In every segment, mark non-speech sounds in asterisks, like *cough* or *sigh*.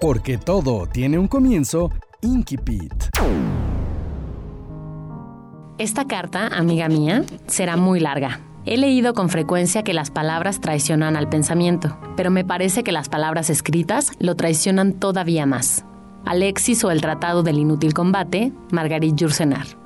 Porque todo tiene un comienzo, Inkipit. Esta carta, amiga mía, será muy larga. He leído con frecuencia que las palabras traicionan al pensamiento, pero me parece que las palabras escritas lo traicionan todavía más. Alexis o el Tratado del Inútil Combate, Margarit Yourcenar.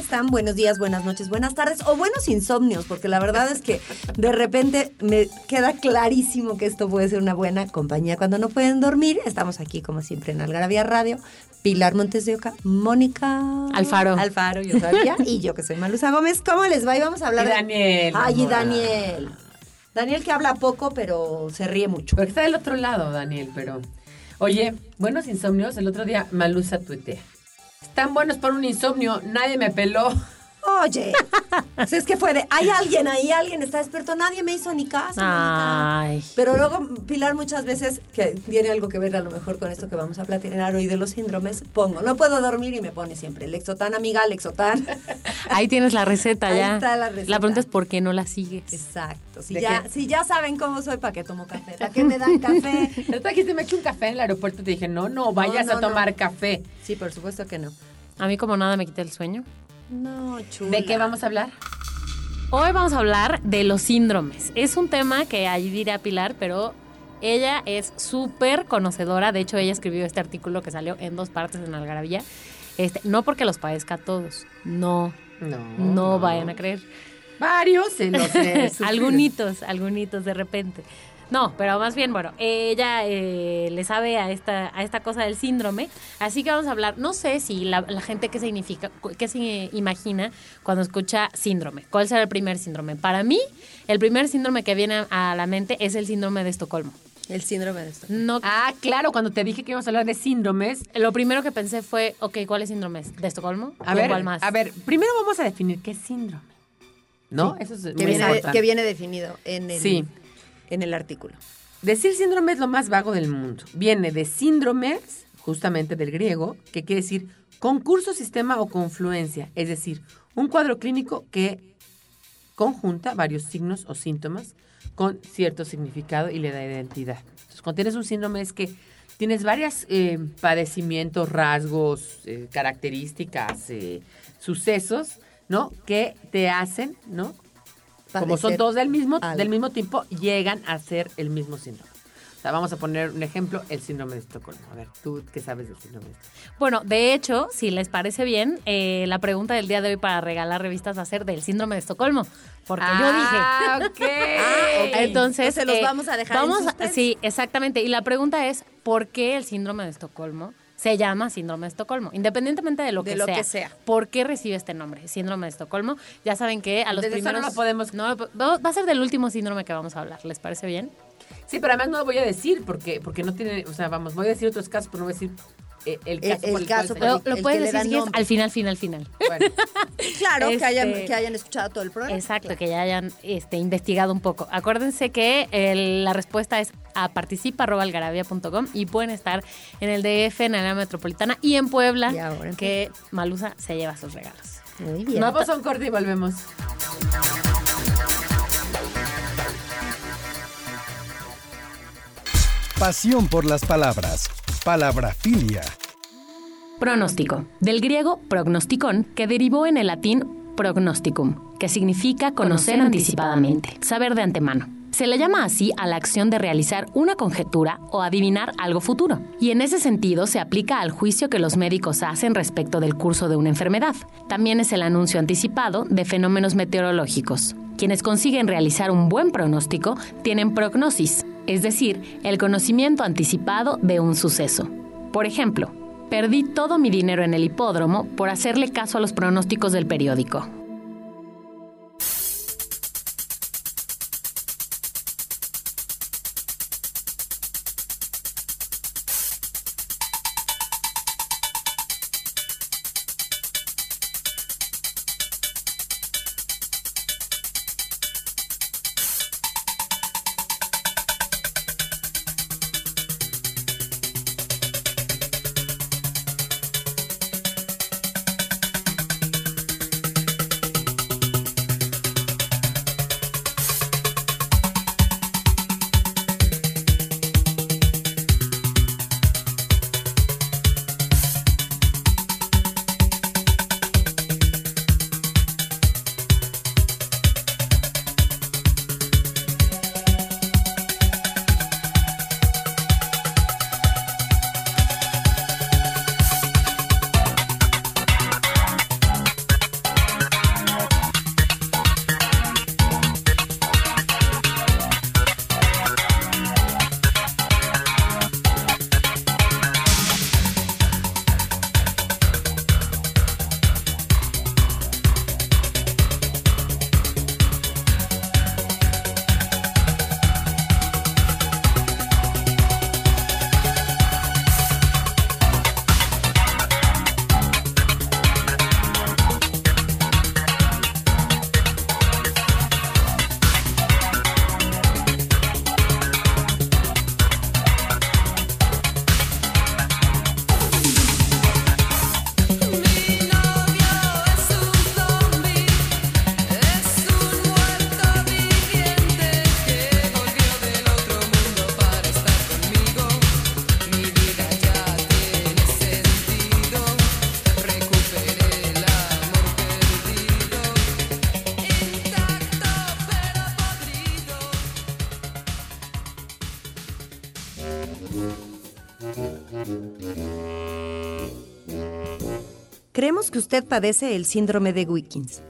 Están? Buenos días, buenas noches, buenas tardes o buenos insomnios, porque la verdad es que de repente me queda clarísimo que esto puede ser una buena compañía cuando no pueden dormir. Estamos aquí, como siempre, en Algarabía Radio. Pilar Montes de Oca, Mónica Alfaro. Alfaro, yo sabía, y yo que soy Malusa Gómez. ¿Cómo les va? Y vamos a hablar Y Daniel. Ay, y Daniel. Daniel que habla poco, pero se ríe mucho. Porque está del otro lado, Daniel, pero. Oye, buenos insomnios. El otro día Malusa tuitea. Están buenos para un insomnio. Nadie me peló. Oye, si es que fue de, hay alguien ahí, alguien está despierto, nadie me hizo ni caso. Ay. Pero luego Pilar muchas veces, que tiene algo que ver a lo mejor con esto que vamos a platicar hoy de los síndromes, pongo, no puedo dormir y me pone siempre, Lexotan, amiga, Lexotan. *laughs* Ahí tienes la receta Ahí ya. está la receta. pregunta es por qué no la sigues. Exacto, si ¿De ya, qué? si ya saben cómo soy, ¿para qué tomo café? ¿Para qué me dan café? *laughs* Otro día dijiste, me eché un café en el aeropuerto. Te dije, no, no, vayas no, a tomar no. café. Sí, por supuesto que no. A mí como nada me quita el sueño. No, chula. ¿De qué vamos a hablar? Hoy vamos a hablar de los síndromes. Es un tema que ahí dirá Pilar, pero ella es súper conocedora. De hecho, ella escribió este artículo que salió en dos partes en Algarabía. Este, no porque los padezca a todos. No, No. no, vayan a creer. Varios se los he *laughs* algunitos, algunitos de repente. No, pero más bien, bueno, ella eh, le sabe a esta, a esta cosa del síndrome, así que vamos a hablar, no sé si la, la gente qué significa, qué se imagina cuando escucha síndrome, cuál será el primer síndrome. Para mí, el primer síndrome que viene a la mente es el síndrome de Estocolmo. El síndrome de esto. No, Ah, claro, cuando te dije que íbamos a hablar de síndromes. lo primero que pensé fue, ok, ¿cuál es síndrome? ¿De Estocolmo? A ¿O ver, ¿cuál más? a ver, primero vamos a definir qué es síndrome. ¿No? Eso es Que muy viene, importante. que viene definido en el, Sí. En el artículo. Decir síndrome es lo más vago del mundo. Viene de síndromes, justamente del griego, que quiere decir concurso, sistema o confluencia. Es decir, un cuadro clínico que conjunta varios signos o síntomas con cierto significado y le da identidad. Entonces, cuando tienes un síndrome es que tienes varios padecimientos, rasgos, eh, características, eh, sucesos, ¿no? Que te hacen, ¿no? Como son todos del mismo, algo. del mismo tiempo, llegan a ser el mismo síndrome. O sea, vamos a poner un ejemplo, el síndrome de Estocolmo. A ver, ¿tú qué sabes del síndrome de Estocolmo? Bueno, de hecho, si les parece bien, eh, la pregunta del día de hoy para regalar revistas va a ser del síndrome de Estocolmo. Porque yo dije. Ah, *laughs* ok. Ah, ok. Entonces, Entonces los eh, vamos a dejar en vamos a- suspenso. Sí, exactamente. Y la pregunta es, ¿por qué el síndrome de Estocolmo se llama síndrome de Estocolmo? Independientemente de lo, De que, lo sea, que sea. ¿Por qué recibe este nombre, síndrome de Estocolmo? Ya saben que a los Desde eso no primeros... lo podemos- no va a ser del último síndrome que vamos a hablar. ¿Les parece bien? Sí, pero además no lo voy a decir porque, porque no tiene, o sea, vamos, voy a decir otros casos, pero no voy a decir el El- caso. el por caso el- Lo, puedes decir si al final, final, final. Bueno, *laughs* Claro, que, hayan, Este- que hayan escuchado todo el programa. Exacto, que ya hayan este, investigado un poco. Acuérdense que el- la respuesta es a participa.algarabia.com y pueden estar en el DF, en el área metropolitana y en Puebla, Y ahora en que Malusa se lleva sus regalos. Muy bien. vamos a un corte y volvemos. Pasión por las palabras. Palabrafilia. Pronóstico, del griego prognosticon, que derivó en el latín prognosticum, que significa conocer anticipadamente, saber de antemano. Se le llama así a la acción de realizar una conjetura o adivinar algo futuro. Y en ese sentido se aplica al juicio que los médicos hacen respecto del curso de una enfermedad. También es el anuncio anticipado de fenómenos meteorológicos. Quienes consiguen realizar un buen pronóstico tienen prognosis, es decir, el conocimiento anticipado de un suceso. Por ejemplo, perdí todo mi dinero en el hipódromo por hacerle caso a los pronósticos del periódico. Creemos que usted padece el síndrome de Wiggins.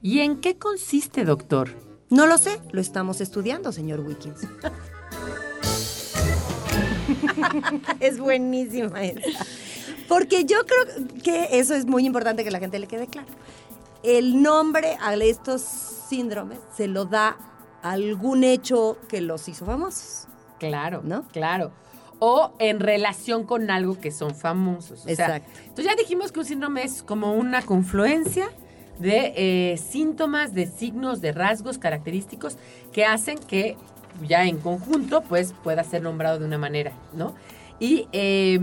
¿Y en qué consiste, doctor? No lo sé, lo estamos estudiando, señor Wiggins. *laughs* es buenísima esa. Porque yo creo que eso es muy importante que la gente le quede claro. El nombre a estos síndromes se lo da algún hecho que los hizo famosos. Claro, ¿No? Claro. O en relación con algo que son famosos. O sea, Exacto. entonces ya dijimos que un síndrome es como una confluencia de eh, síntomas, de signos, de rasgos característicos que hacen que ya en conjunto pues pueda ser nombrado de una manera, ¿no? Y eh,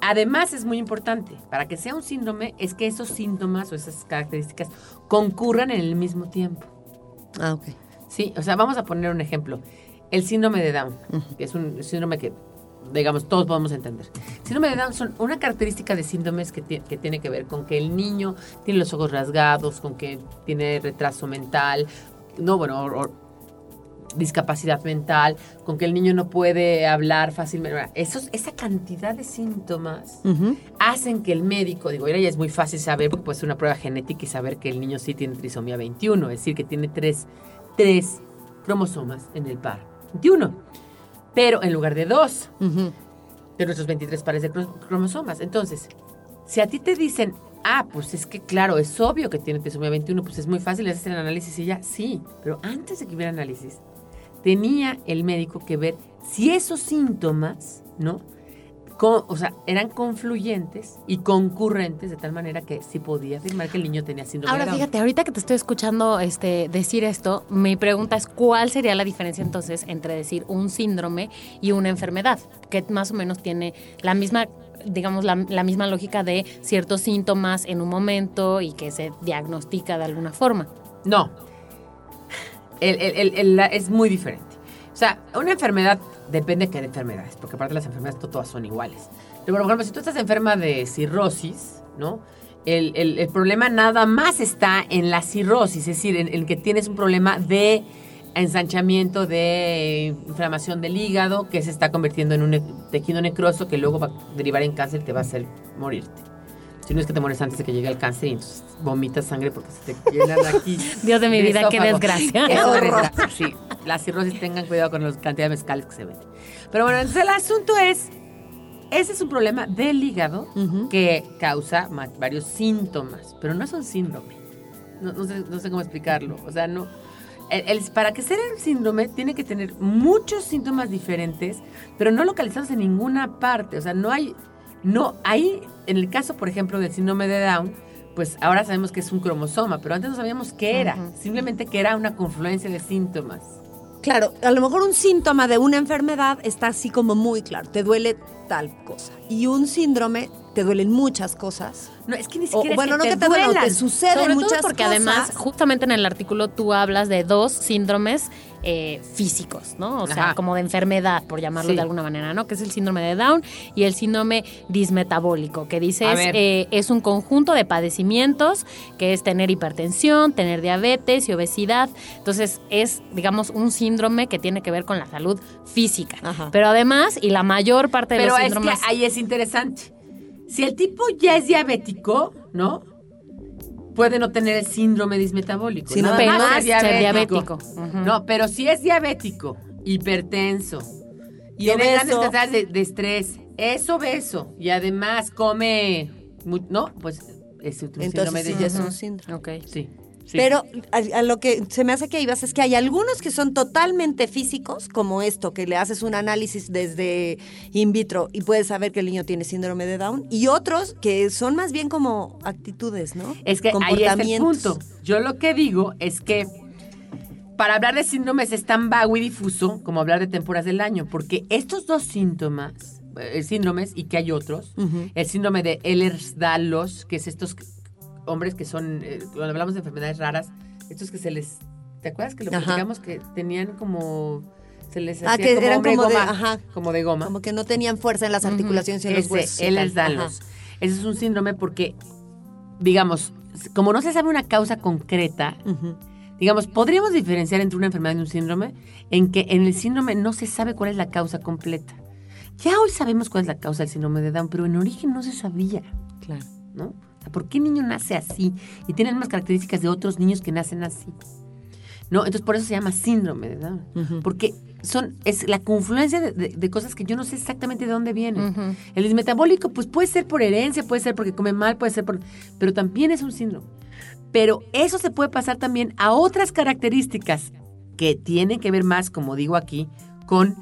además es muy importante, para que sea un síndrome, es que esos síntomas o esas características concurran en el mismo tiempo. Ah, ok. Sí, o sea, vamos a poner un ejemplo. El síndrome de Down, que es un síndrome que, digamos, todos podemos entender. Síndrome de Down son una característica de síndromes que, que tiene que ver con que el niño tiene los ojos rasgados, con que tiene retraso mental, no, bueno, o- o discapacidad mental, con que el niño no puede hablar fácilmente. Esos, esa cantidad de síntomas hacen que el médico, digo, ya es muy fácil saber, porque puede ser una prueba genética y saber que el niño sí tiene trisomía 21, es decir, que tiene tres, tres cromosomas en el par 21, pero en lugar de dos de nuestros 23 pares de cro- cromosomas. Entonces, si a ti te dicen, ah, pues es que claro, es obvio que tiene trisomía 21, pues es muy fácil hacer el análisis y ya, sí, pero antes de que hubiera análisis, tenía el médico que ver si esos síntomas, ¿no? O sea, eran confluyentes y concurrentes de tal manera que sí podía afirmar que el niño tenía síndrome Ahora de Down. fíjate, ahorita que te estoy escuchando este, decir esto, mi pregunta es cuál sería la diferencia entonces entre decir un síndrome y una enfermedad, que más o menos tiene la misma digamos, la, la misma lógica de ciertos síntomas en un momento y que se diagnostica de alguna forma. No. El- el- el- el- la- es muy diferente. O sea, una enfermedad depende de qué enfermedades, porque aparte las enfermedades to- todas son iguales. Pero, por ejemplo, si tú estás enferma de cirrosis, ¿no? El, el- el problema nada más está en la cirrosis, es decir, en, en que tienes un problema de ensanchamiento, de inflamación del hígado, que se está convirtiendo en un tejido necroso que luego va a derivar en cáncer y te va a hacer morirte. Si no es que te mueres antes de que llegue el cáncer y entonces vomitas sangre porque se te llenan aquí. *laughs* Dios de mi vida, qué desgracia. Qué desgracia, Sí, la cirrosis tengan cuidado con la cantidad de mezcales que se ven. Pero bueno, entonces el asunto es, ese es un problema del hígado que causa varios síntomas, pero no es un síndrome. No, no sé, no sé cómo explicarlo. O sea, no... el- el- para que sea el síndrome tiene que tener muchos síntomas diferentes, pero no localizados en ninguna parte. O sea, no hay... No, ahí, en el caso, por ejemplo, del síndrome de Down, pues ahora sabemos que es un cromosoma, pero antes no sabíamos qué era. Simplemente que era una confluencia de síntomas. Claro, a lo mejor un síntoma de una enfermedad está así como muy claro, te duele tal cosa. Y un síndrome te duelen muchas cosas. No, es que ni O, siquiera es bueno, que no te que te duelen, te suceden Sobre muchas todo porque cosas. además, justamente en el artículo tú hablas de dos síndromes eh, físicos, ¿no? O sea, como de enfermedad, por llamarlo Sí. de alguna manera, ¿no? Que es el síndrome de Down y el síndrome dismetabólico, que ver. eh, es un conjunto de padecimientos, que es tener hipertensión, tener diabetes y obesidad. Entonces, es, digamos, un síndrome que tiene que ver con la salud física. Ajá. Pero además, y la mayor parte de Pero los es síndromes... que ahí es interesante. Si el tipo ya es diabético, ¿no? Puede no tener el síndrome dismetabólico. Sí, no, pero más ser diabético. No, pero si es diabético, hipertenso, Y tiene grandes cantidades de, de estrés, es obeso y además come, no, pues es un síndrome Entonces de sí, ya es un síndrome. Ok. Sí, sí. Pero a, a lo que se me hace que ibas es que hay algunos que son totalmente físicos, como esto, que le haces un análisis desde in vitro y puedes saber que el niño tiene síndrome de Down, y otros que son más bien como actitudes, ¿no? Es que ahí es el punto. Yo lo que digo es que para hablar de síndromes es tan vago y difuso como hablar de temporadas del año, porque estos dos síntomas, eh, síndromes, y que hay otros, el síndrome de Ehlers-Danlos, que es estos hombres que son, eh, cuando hablamos de enfermedades raras, estos que se les, ¿te acuerdas que lo platicamos que tenían como, se les Ah, hacía que como eran como de- ajá. como de goma? Como que no tenían fuerza en las articulaciones y en los huesos. él tal. es Danlos. Ajá. Ese es un síndrome porque, digamos, como no se sabe una causa concreta, digamos, podríamos diferenciar entre una enfermedad y un síndrome en que en el síndrome no se sabe cuál es la causa completa. Ya hoy sabemos cuál es la causa del síndrome de Down, pero en origen no se sabía. Claro. ¿no? ¿Por qué el niño nace así y tiene las mismas características de otros niños que nacen así? ¿No? Entonces por eso se llama síndrome Down. Porque son, es la confluencia de, de- de cosas que yo no sé exactamente de dónde vienen. El dismetabólico, pues puede ser por herencia, puede ser porque come mal, puede ser por. Pero también es un síndrome. Pero eso se puede pasar también a otras características que tienen que ver más, como digo aquí, con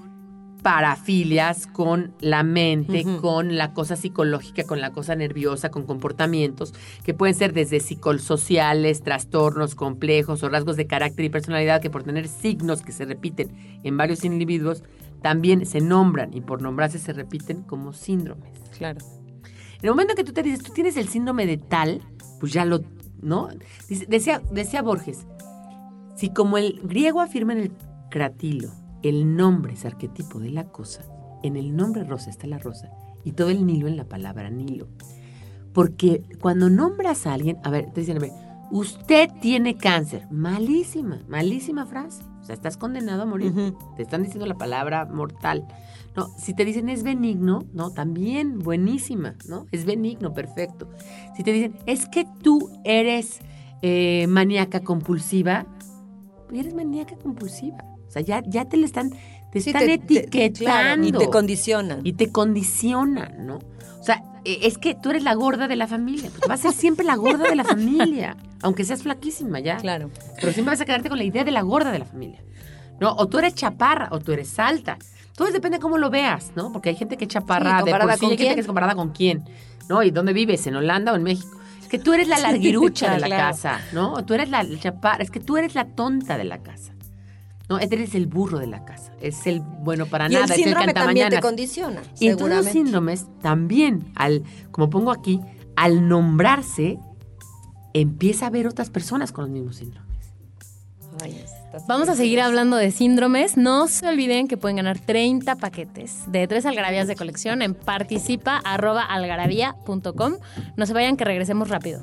parafilias, con la mente, con la cosa psicológica, con la cosa nerviosa, con comportamientos que pueden ser desde psicosociales, trastornos complejos o rasgos de carácter y personalidad que por tener signos que se repiten en varios individuos también se nombran y por nombrarse se repiten como síndromes. Claro. En el momento que tú te dices, tú tienes el síndrome de tal, pues ya lo, ¿no? Dice- decía, decía Borges, si como el griego afirma en el cratilo, el nombre es arquetipo de la cosa, en el nombre rosa está la rosa y todo el Nilo en la palabra Nilo. Porque cuando nombras a alguien, a ver, te dicen, a ver, usted tiene cáncer. Malísima, malísima frase. O sea, estás condenado a morir. Te están diciendo la palabra mortal. No, si te dicen es benigno, no, también buenísima, ¿no? Es benigno, perfecto. Si te dicen es que tú eres eh, maníaca compulsiva, pues eres maníaca compulsiva. O sea, ya, ya te le están, te Sí, están te- te- etiquetando. claro, y te condicionan. Y te condicionan, ¿no? O sea, eh, es que tú eres la gorda de la familia. Pues vas a ser siempre la gorda de la familia. *laughs* Aunque seas flaquísima ya. Claro. Pero siempre vas a quedarte con la idea de la gorda de la familia. ¿No? O tú eres chaparra o tú eres alta. Todo depende de cómo lo veas, ¿no? Porque hay gente que es chaparra Sí, de por ¿comparada sí, con hay gente que es comparada con quién, ¿no? ¿Y dónde vives? ¿En Holanda o en México? Es que tú eres la larguirucha de la claro. casa, ¿no? O Tú eres la chaparra, es que tú eres la tonta de la casa. No, Este eres el burro de la casa. Es el bueno para Y nada, el es el síndrome también te condiciona, Y en todos los síndromes también, al, como pongo aquí, al nombrarse, empieza a ver otras personas con los mismos síndromes. Ay, Vamos a seguir hablando de síndromes. No se olviden que pueden ganar 30 paquetes de tres algarabías de colección en participa.algarabía.com. No se vayan que regresemos rápido.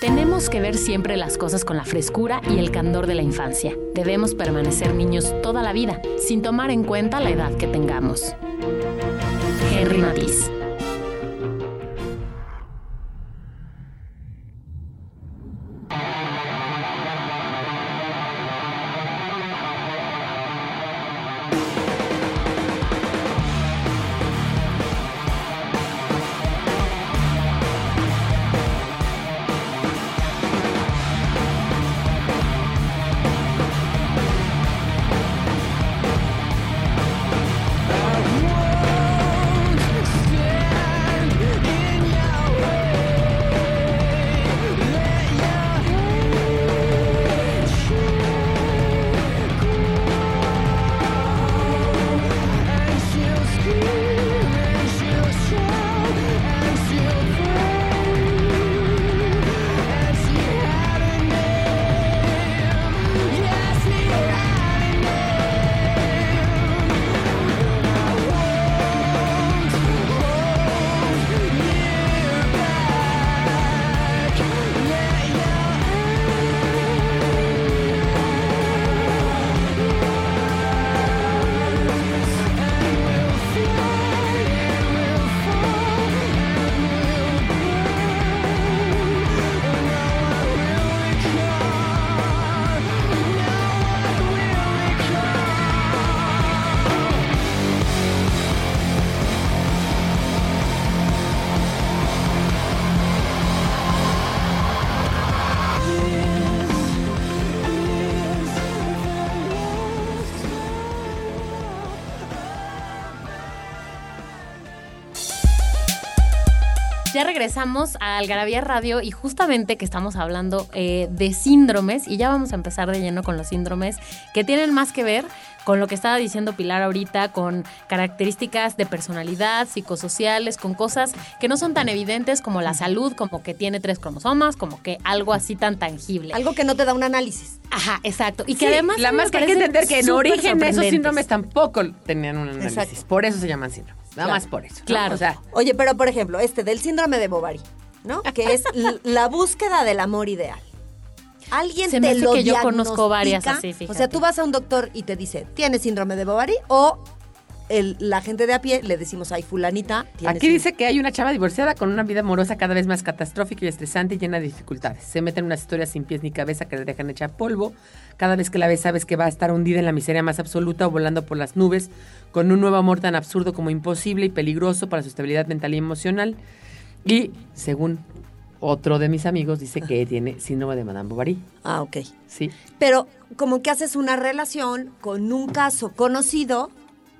Tenemos que ver siempre las cosas con la frescura y el candor de la infancia. Debemos permanecer niños toda la vida, sin tomar en cuenta la edad que tengamos. Henry Matisse. Ya regresamos a Algarabía Radio y justamente que estamos hablando eh, de síndromes y ya vamos a empezar de lleno con los síndromes que tienen más que ver con lo que estaba diciendo Pilar ahorita, con características de personalidad, psicosociales, con cosas que no son tan evidentes como la salud, como que tiene tres cromosomas, como que algo así tan tangible. Algo que no te da un análisis. Ajá, exacto. Y que Sí, además... la más que hay que entender que en origen esos síndromes tampoco tenían un análisis. Exacto. Por eso se llaman síndromes. Nada Claro. más por eso. ¿no? Claro. O sea, Oye, pero por ejemplo, este del síndrome de Bovary, ¿no? Que es la búsqueda del amor ideal. Alguien Se me te hace lo que yo conozco diagnostica? varias así, O sea, tú vas a un doctor y te dice, ¿tienes síndrome de Bovary? O el- la gente de a pie le decimos, ay, fulanita, Aquí dice que hay una chava divorciada con una vida amorosa cada vez más catastrófica y estresante y llena de dificultades. Se mete en unas historias sin pies ni cabeza que le dejan hecha polvo. Cada vez que la ves sabes que va a estar hundida en la miseria más absoluta o volando por las nubes con un nuevo amor tan absurdo como imposible y peligroso para su estabilidad mental y emocional. Y según otro de mis amigos dice que *laughs* tiene síndrome de Madame Bovary. Ah, ok. Sí. Pero como que haces una relación con un caso conocido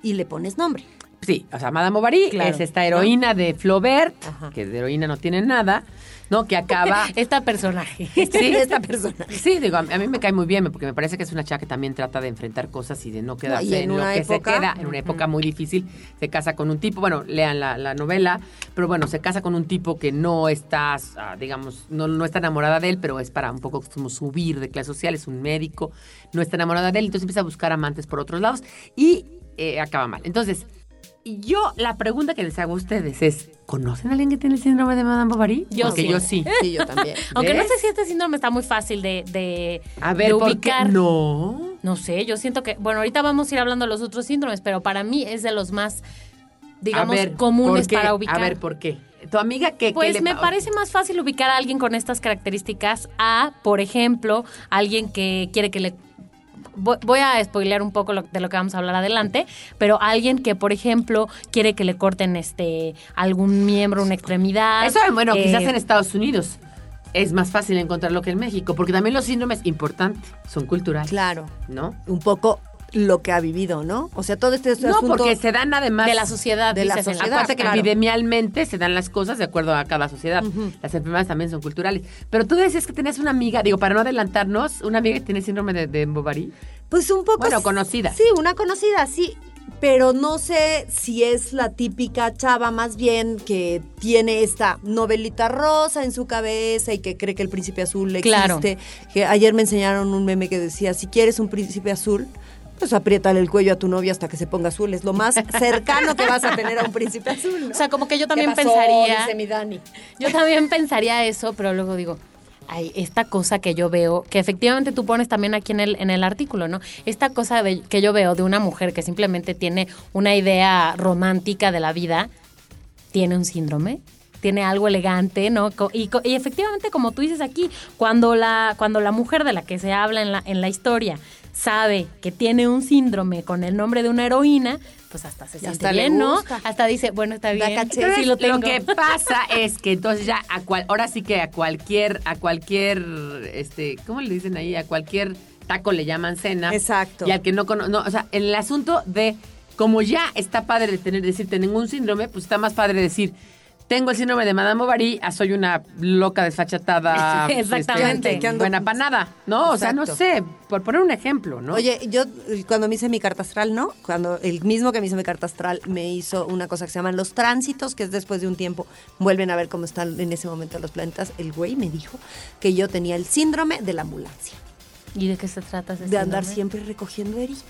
y le pones nombre. Sí, o sea, Madame Bovary Claro. es esta heroína de Flaubert, Ajá. que de heroína no tiene nada, ¿no? Que acaba... *laughs* Esta personaje. *laughs* Sí. *laughs* Esta persona. Sí, digo, a mí a mí me cae muy bien porque me parece que es una chava que también trata de enfrentar cosas y de no quedarse en en, lo que se queda, en una época muy difícil. Se casa con un tipo, bueno, lean la, la novela, pero bueno, se casa con un tipo que no está, ah, digamos, no, no está enamorada de él, pero es para un poco como subir de clase social, es un médico, no está enamorada de él, entonces empieza a buscar amantes por otros lados y eh, acaba mal. Entonces, yo la pregunta que les hago a ustedes es, ¿conocen a alguien que tiene el síndrome de Madame Bovary? Yo Porque sí. yo sí. *laughs* Sí, yo también. *laughs* Aunque no sé si este síndrome está muy fácil de, de, A ver, de ¿por qué ubicar. no? No sé, yo siento que, bueno, ahorita vamos a ir hablando de los otros síndromes, pero para mí es de los más, digamos, ver, comunes ¿por qué? para ubicar. A ver, ¿por qué? Tu amiga que... Pues me parece más fácil ubicar a alguien con estas características a, por ejemplo, alguien que quiere que le... Voy voy a spoilear un poco lo- de lo que vamos a hablar adelante, pero alguien que, por ejemplo, quiere que le corten este algún miembro, una extremidad. Eso, bueno, eh, quizás en Estados Unidos es más fácil encontrarlo que en México, porque también los síndromes importantes son culturales, Claro. ¿no? Un poco lo que ha vivido, ¿no? O sea, todo este, este No, porque se dan además... de la sociedad, de la sociedad, Acuérdate que epidemialmente se dan las cosas de acuerdo a cada sociedad. Las enfermedades también son culturales. Pero tú decías que tenías una amiga, digo, para no adelantarnos, una amiga que tiene síndrome de, de Bovary. Pues un poco... Bueno, conocida. Sí, una conocida, sí. Pero no sé si es la típica chava más bien que tiene esta novelita rosa en su cabeza y que cree que el príncipe azul existe. Claro. Que ayer me enseñaron un meme que decía, si quieres un príncipe azul, pues apriétale el cuello a tu novia hasta que se ponga azul. Es lo más cercano que vas a tener a un príncipe azul. ¿no? O sea, como que yo también ¿Qué pasó? pensaría... Dice mi Dani. Yo también pensaría eso, pero luego digo, ay, esta cosa que yo veo, que efectivamente tú pones también aquí en el, en el artículo, ¿no? Esta cosa de- que yo veo de una mujer que simplemente tiene una idea romántica de la vida, tiene un síndrome. Tiene algo elegante, ¿no? Y, y efectivamente, como tú dices aquí, cuando la, cuando la mujer de la que se habla en la, en la historia sabe que tiene un síndrome con el nombre de una heroína, pues hasta se siente hasta bien, ¿no? Hasta dice, bueno, está bien. caché. sí lo tengo. que pasa es que entonces ya a cual, ahora sí que a cualquier, a cualquier, este, ¿cómo le dicen ahí? A cualquier taco le llaman cena. Exacto. Y al que no conoce, no, o sea, el asunto de como ya está padre de tener, decir, tengo un síndrome, pues está más padre decir, tengo el síndrome de Madame Bovary, ah, soy una loca desfachatada. *laughs* Exactamente. este, Que ando- buena para nada, ¿no? O sea, no sé, por poner un ejemplo, ¿no? Oye, yo eh, cuando me hice mi carta astral, ¿no? Cuando el mismo que me hizo mi carta astral me hizo una cosa que se llaman los tránsitos, que es después de un tiempo vuelven a ver cómo están en ese momento los planetas. El güey me dijo que yo tenía el síndrome de la ambulancia, ¿Y de qué se trata ese de andar síndrome? siempre recogiendo heridos.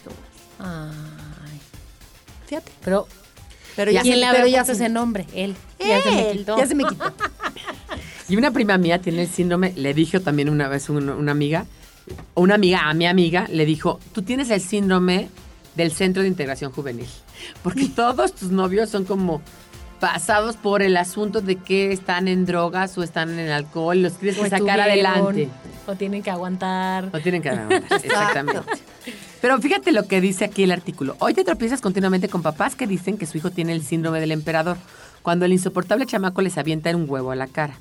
Ay, Fíjate. pero Pero ya ¿quién se, le pero ya se- ese nombre? Él. Ya se me quitó. Ya se me quitó. *laughs* Y una prima mía tiene el síndrome, le dijo también una vez una, una amiga, una amiga a mi amiga, le dijo, tú tienes el síndrome del Centro de Integración Juvenil, porque *laughs* todos tus novios son como pasados por el asunto de que están en drogas o están en alcohol, los tienes O que sacar adelante. O tienen que aguantar. No tienen que aguantar, *laughs* exactamente. Pero fíjate lo que dice aquí el artículo. Hoy te tropiezas continuamente con papás que dicen que su hijo tiene el síndrome del emperador, cuando el insoportable chamaco les avienta un huevo a la cara.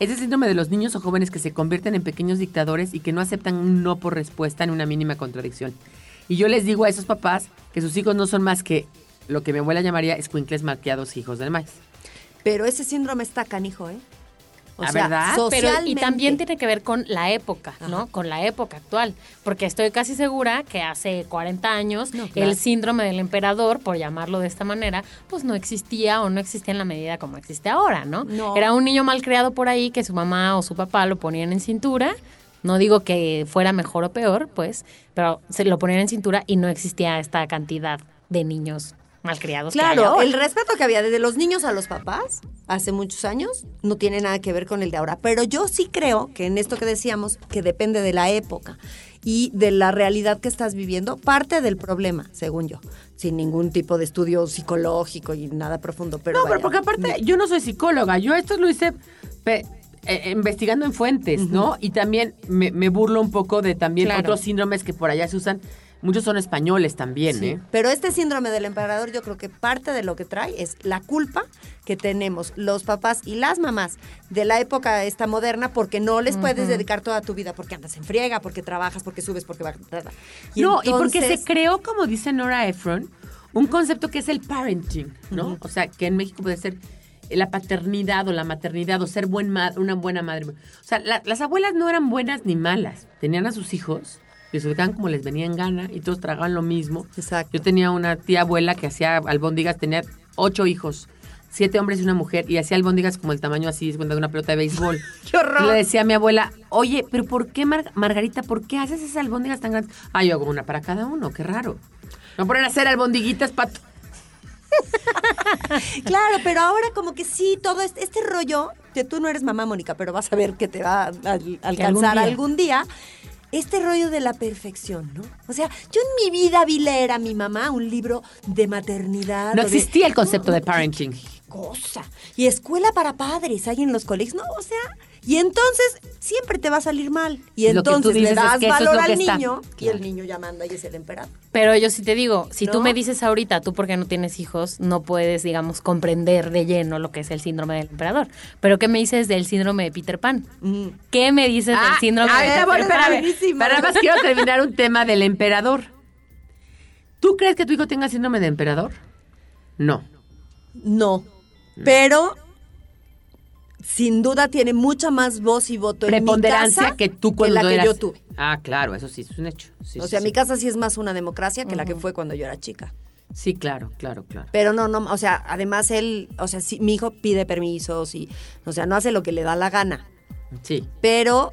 Es el síndrome de los niños o jóvenes que se convierten en pequeños dictadores y que no aceptan un no por respuesta en una mínima contradicción. Y yo les digo a esos papás que sus hijos no son más que lo que mi abuela llamaría escuincles maquiados hijos del maíz. Pero ese síndrome está canijo, ¿eh? ¿Ah, verdad? Pero, y también tiene que ver con la época, ¿no? Con la época actual. Porque estoy casi segura que hace 40 años No, claro. el síndrome del emperador, por llamarlo de esta manera, pues no existía o no existía en la medida como existe ahora, ¿no? No. Era un niño mal criado por ahí que su mamá o su papá lo ponían en cintura. No digo que fuera mejor o peor, pues, pero se lo ponían en cintura y no existía esta cantidad de niños malcriados. que hay Claro, ahora. el respeto que había desde los niños a los papás hace muchos años no tiene nada que ver con el de ahora. Pero yo sí creo que en esto que decíamos, que depende de la época y de la realidad que estás viviendo, parte del problema, según yo, sin ningún tipo de estudio psicológico y nada profundo. Pero no, pero porque aparte yo no soy psicóloga, yo esto lo hice pe- eh, investigando en fuentes, ¿no? Y también me, me burlo un poco de también Claro. otros síndromes que por allá se usan, muchos son españoles también, Sí, ¿eh? Pero este síndrome del emperador yo creo que parte de lo que trae es la culpa que tenemos los papás y las mamás de la época esta moderna porque no les puedes dedicar toda tu vida porque andas en friega, porque trabajas, porque subes, porque bajas. no, y porque se creó, como dice Nora Ephron, un concepto que es el parenting, ¿no? O sea, que en México puede ser la paternidad o la maternidad o ser buen ma- una buena madre. O sea, la- las abuelas no eran buenas ni malas. Tenían a sus hijos, les educaban como les venía en gana y todos tragaban lo mismo. Exacto. Yo tenía una tía abuela que hacía albóndigas, tenía ocho hijos, siete hombres y una mujer, y hacía albóndigas como el tamaño así, es de una pelota de béisbol. *laughs* ¡Qué horror! Y le decía a mi abuela, oye, pero ¿por qué, Mar- Margarita, por qué haces esas albóndigas tan grandes? Ah, yo hago una para cada uno, qué raro. No ponen a hacer albondiguitas para... *laughs* Claro, pero ahora como que sí, todo este, este rollo, que tú no eres mamá, Mónica, pero vas a ver que te va a, al- alcanzar día. algún día. Este rollo de la perfección, ¿no? O sea, yo en mi vida vi leer a mi mamá un libro de maternidad. No de- existía el concepto No, de qué parenting. cosa. Y escuela para padres hay en los colegios. No, o sea, y entonces siempre te va a salir mal. Y entonces le es das que eso es valor al está. niño y Claro. el niño ya manda y es el emperador. Pero yo sí te digo, si tú me dices ahorita, tú porque no tienes hijos, no puedes, digamos, comprender de lleno lo que es el síndrome del emperador. Pero ¿qué me dices del síndrome de Peter Pan? Mm. ¿Qué me dices del síndrome ah, de Peter Pan? Pero nada más quiero terminar un tema del emperador. ¿Tú crees que tu hijo tenga síndrome de emperador? No. No. Pero sin duda tiene mucha más voz y voto en mi Preponderancia casa que tú cuando la que yo tuve. Ah, claro, eso sí, es un hecho. Sí, o sea, sí. mi casa sí es más una democracia que la que fue cuando yo era chica. Sí, claro, claro, claro. Pero no, no, o sea, además él, o sea, sí, mi hijo pide permisos y, o sea, no hace lo que le da la gana. Sí. Pero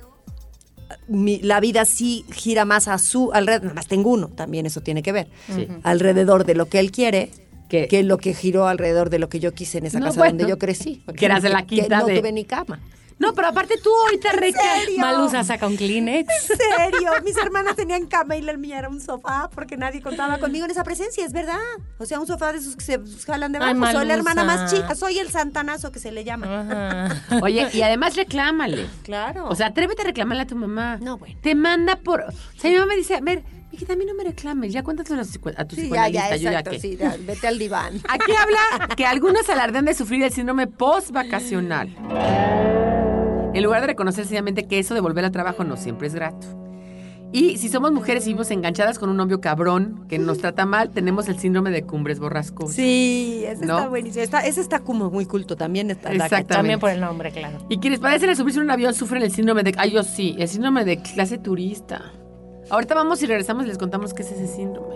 mi- la vida sí gira más a su alrededor, nada más tengo uno, también eso tiene que ver, Sí. alrededor de lo que él quiere. Que- Que lo que giró alrededor de lo que yo quise en esa No, casa bueno, donde yo crecí. que eras de la Que quinta no de- tuve ni cama. No, pero aparte tú ahorita reca... Malusa saca un Kleenex. En serio, mis hermanas tenían cama y la mía era un sofá porque nadie contaba conmigo en esa presencia, es verdad. O sea, un sofá de esos que se jalan de Ay, abajo. soy la hermana más chica, soy el santanazo que se le llama. Ajá. Oye, y además reclámale. Claro. O sea, atrévete a reclamarle a tu mamá. No, bueno. Te manda por... O sea, mi mamá me dice, a ver, hijita, a mí no me reclames, ya cuéntaselo a tu sí, ya, ya, yo ya exacto, qué. sí, ya, vete al diván. *laughs* Aquí habla que algunos alardean de sufrir el síndrome post-vacacional. En lugar de reconocer sencillamente que eso de volver al trabajo no siempre es grato. Y si somos mujeres y vivimos enganchadas con un novio cabrón que nos *laughs* trata mal, tenemos el síndrome de cumbres borrascosas. Sí, ese ¿No? está buenísimo. Está, ese está como muy culto también. Está la Exactamente. También por el nombre, claro. Y quienes padecen al subirse a un avión sufren el síndrome de... Ay, yo sí, el síndrome de clase turista. Ahorita vamos y regresamos y les contamos qué es ese síndrome.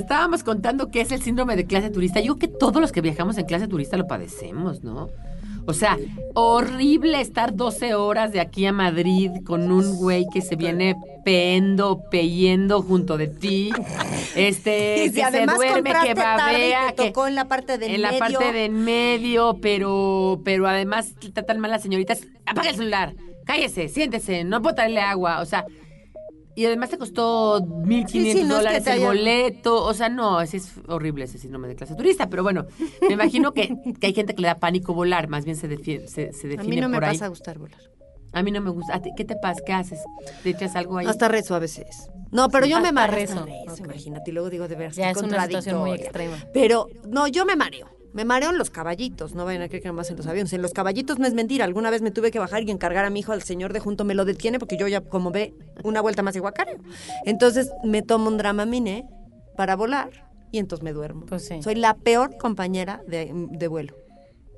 Estábamos contando qué es el síndrome de clase turista. Yo creo que todos los que viajamos en clase turista lo padecemos, ¿no? O sea, horrible estar 12 horas de aquí a Madrid con un güey que se viene peendo, peyendo junto de ti. Este, *laughs* Y si que se duerme, que babea, te que tocó en la parte del en la medio. parte de en medio, pero, pero además tratan mal a las señoritas. Apaga el celular, cállese, siéntese, no puedo traerle agua. O sea, y además te costó 1.500 Sí, sí, no es que dólares el haya- boleto. O sea, no, ese es horrible ese síndrome de clase turista. Pero bueno, me imagino que, que hay gente que le da pánico volar, más bien se, defie- se, se define A mí no me por ahí. pasa a gustar volar. A mí no me gusta. ¿A ti ¿Qué te pasa? ¿Qué haces? ¿Te echas algo ahí? Hasta rezo a veces. No, pero yo me mareo. rezo. Hasta rezo, Ok. Imagínate, y luego digo de veras Ya es una situación muy extrema. Pero, no, yo me mareo. Me mareo en los caballitos, no vayan a creer que nomás en los aviones. En los caballitos no es mentira. Alguna vez me tuve que bajar y encargar a mi hijo al señor de junto, me lo detiene porque yo ya, como ve, una vuelta más de guacareo. Entonces me tomo un dramamine para volar y entonces me duermo. Pues sí. Soy la peor compañera de, de vuelo.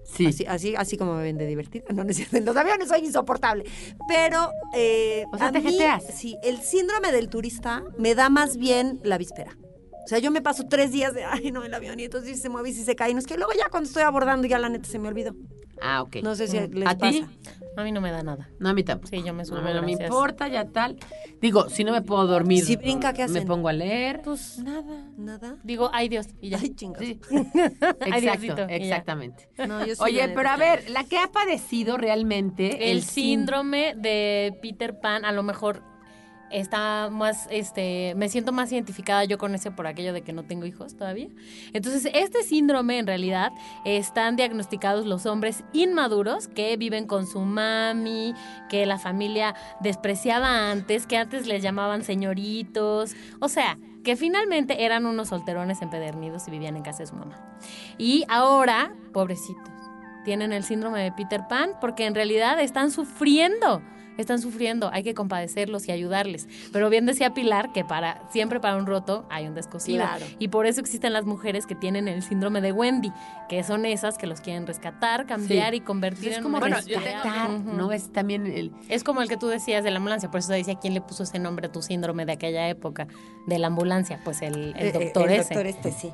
Sí. Así, así, así como me ven de divertida. No. En los aviones soy insoportable. Pero. eh, O sea, a te mí. Sí, el síndrome del turista me da más bien la víspera. O sea, yo me paso tres días de, ay, no, el avión, y entonces se mueve y si se cae. No es que luego ya cuando estoy abordando, ya la neta se me olvidó. Ah, ok. No sé si les ¿A pasa. ti? A mí no me da nada. No, a mí tampoco. Sí, yo me subo, No, me- no me importa, ya tal. Digo, si no me puedo dormir. Si brinca, ¿qué Me hacen? pongo a leer. Pues nada. Nada. Digo, ay Dios, y ya. Ay, chingas. Sí. *laughs* Exacto, exactamente. No, yo sí, Oye, pero a ver, la que ha padecido realmente El, sín- síndrome de Peter Pan, a lo mejor está más, este, me siento más identificada yo con ese por aquello de que no tengo hijos todavía. Entonces, este síndrome en realidad están diagnosticados los hombres inmaduros que viven con su mami, que la familia despreciaba antes, que antes les llamaban señoritos, o sea, que finalmente eran unos solterones empedernidos y vivían en casa de su mamá. Y ahora, pobrecitos, tienen el síndrome de Peter Pan porque en realidad están sufriendo. Están sufriendo, hay que compadecerlos y ayudarles. Pero bien decía Pilar que para siempre para un roto hay un descosido. Claro. Y por eso existen las mujeres que tienen el síndrome de Wendy, que son esas que los quieren rescatar, cambiar Sí. y convertir Es en como rescatar. ¿no? Es también el... Es como el que tú decías de la ambulancia, por eso decía quién le puso ese nombre a tu síndrome de aquella época, de la ambulancia, pues el, el Eh, eh, doctor el ese. doctor este, sí.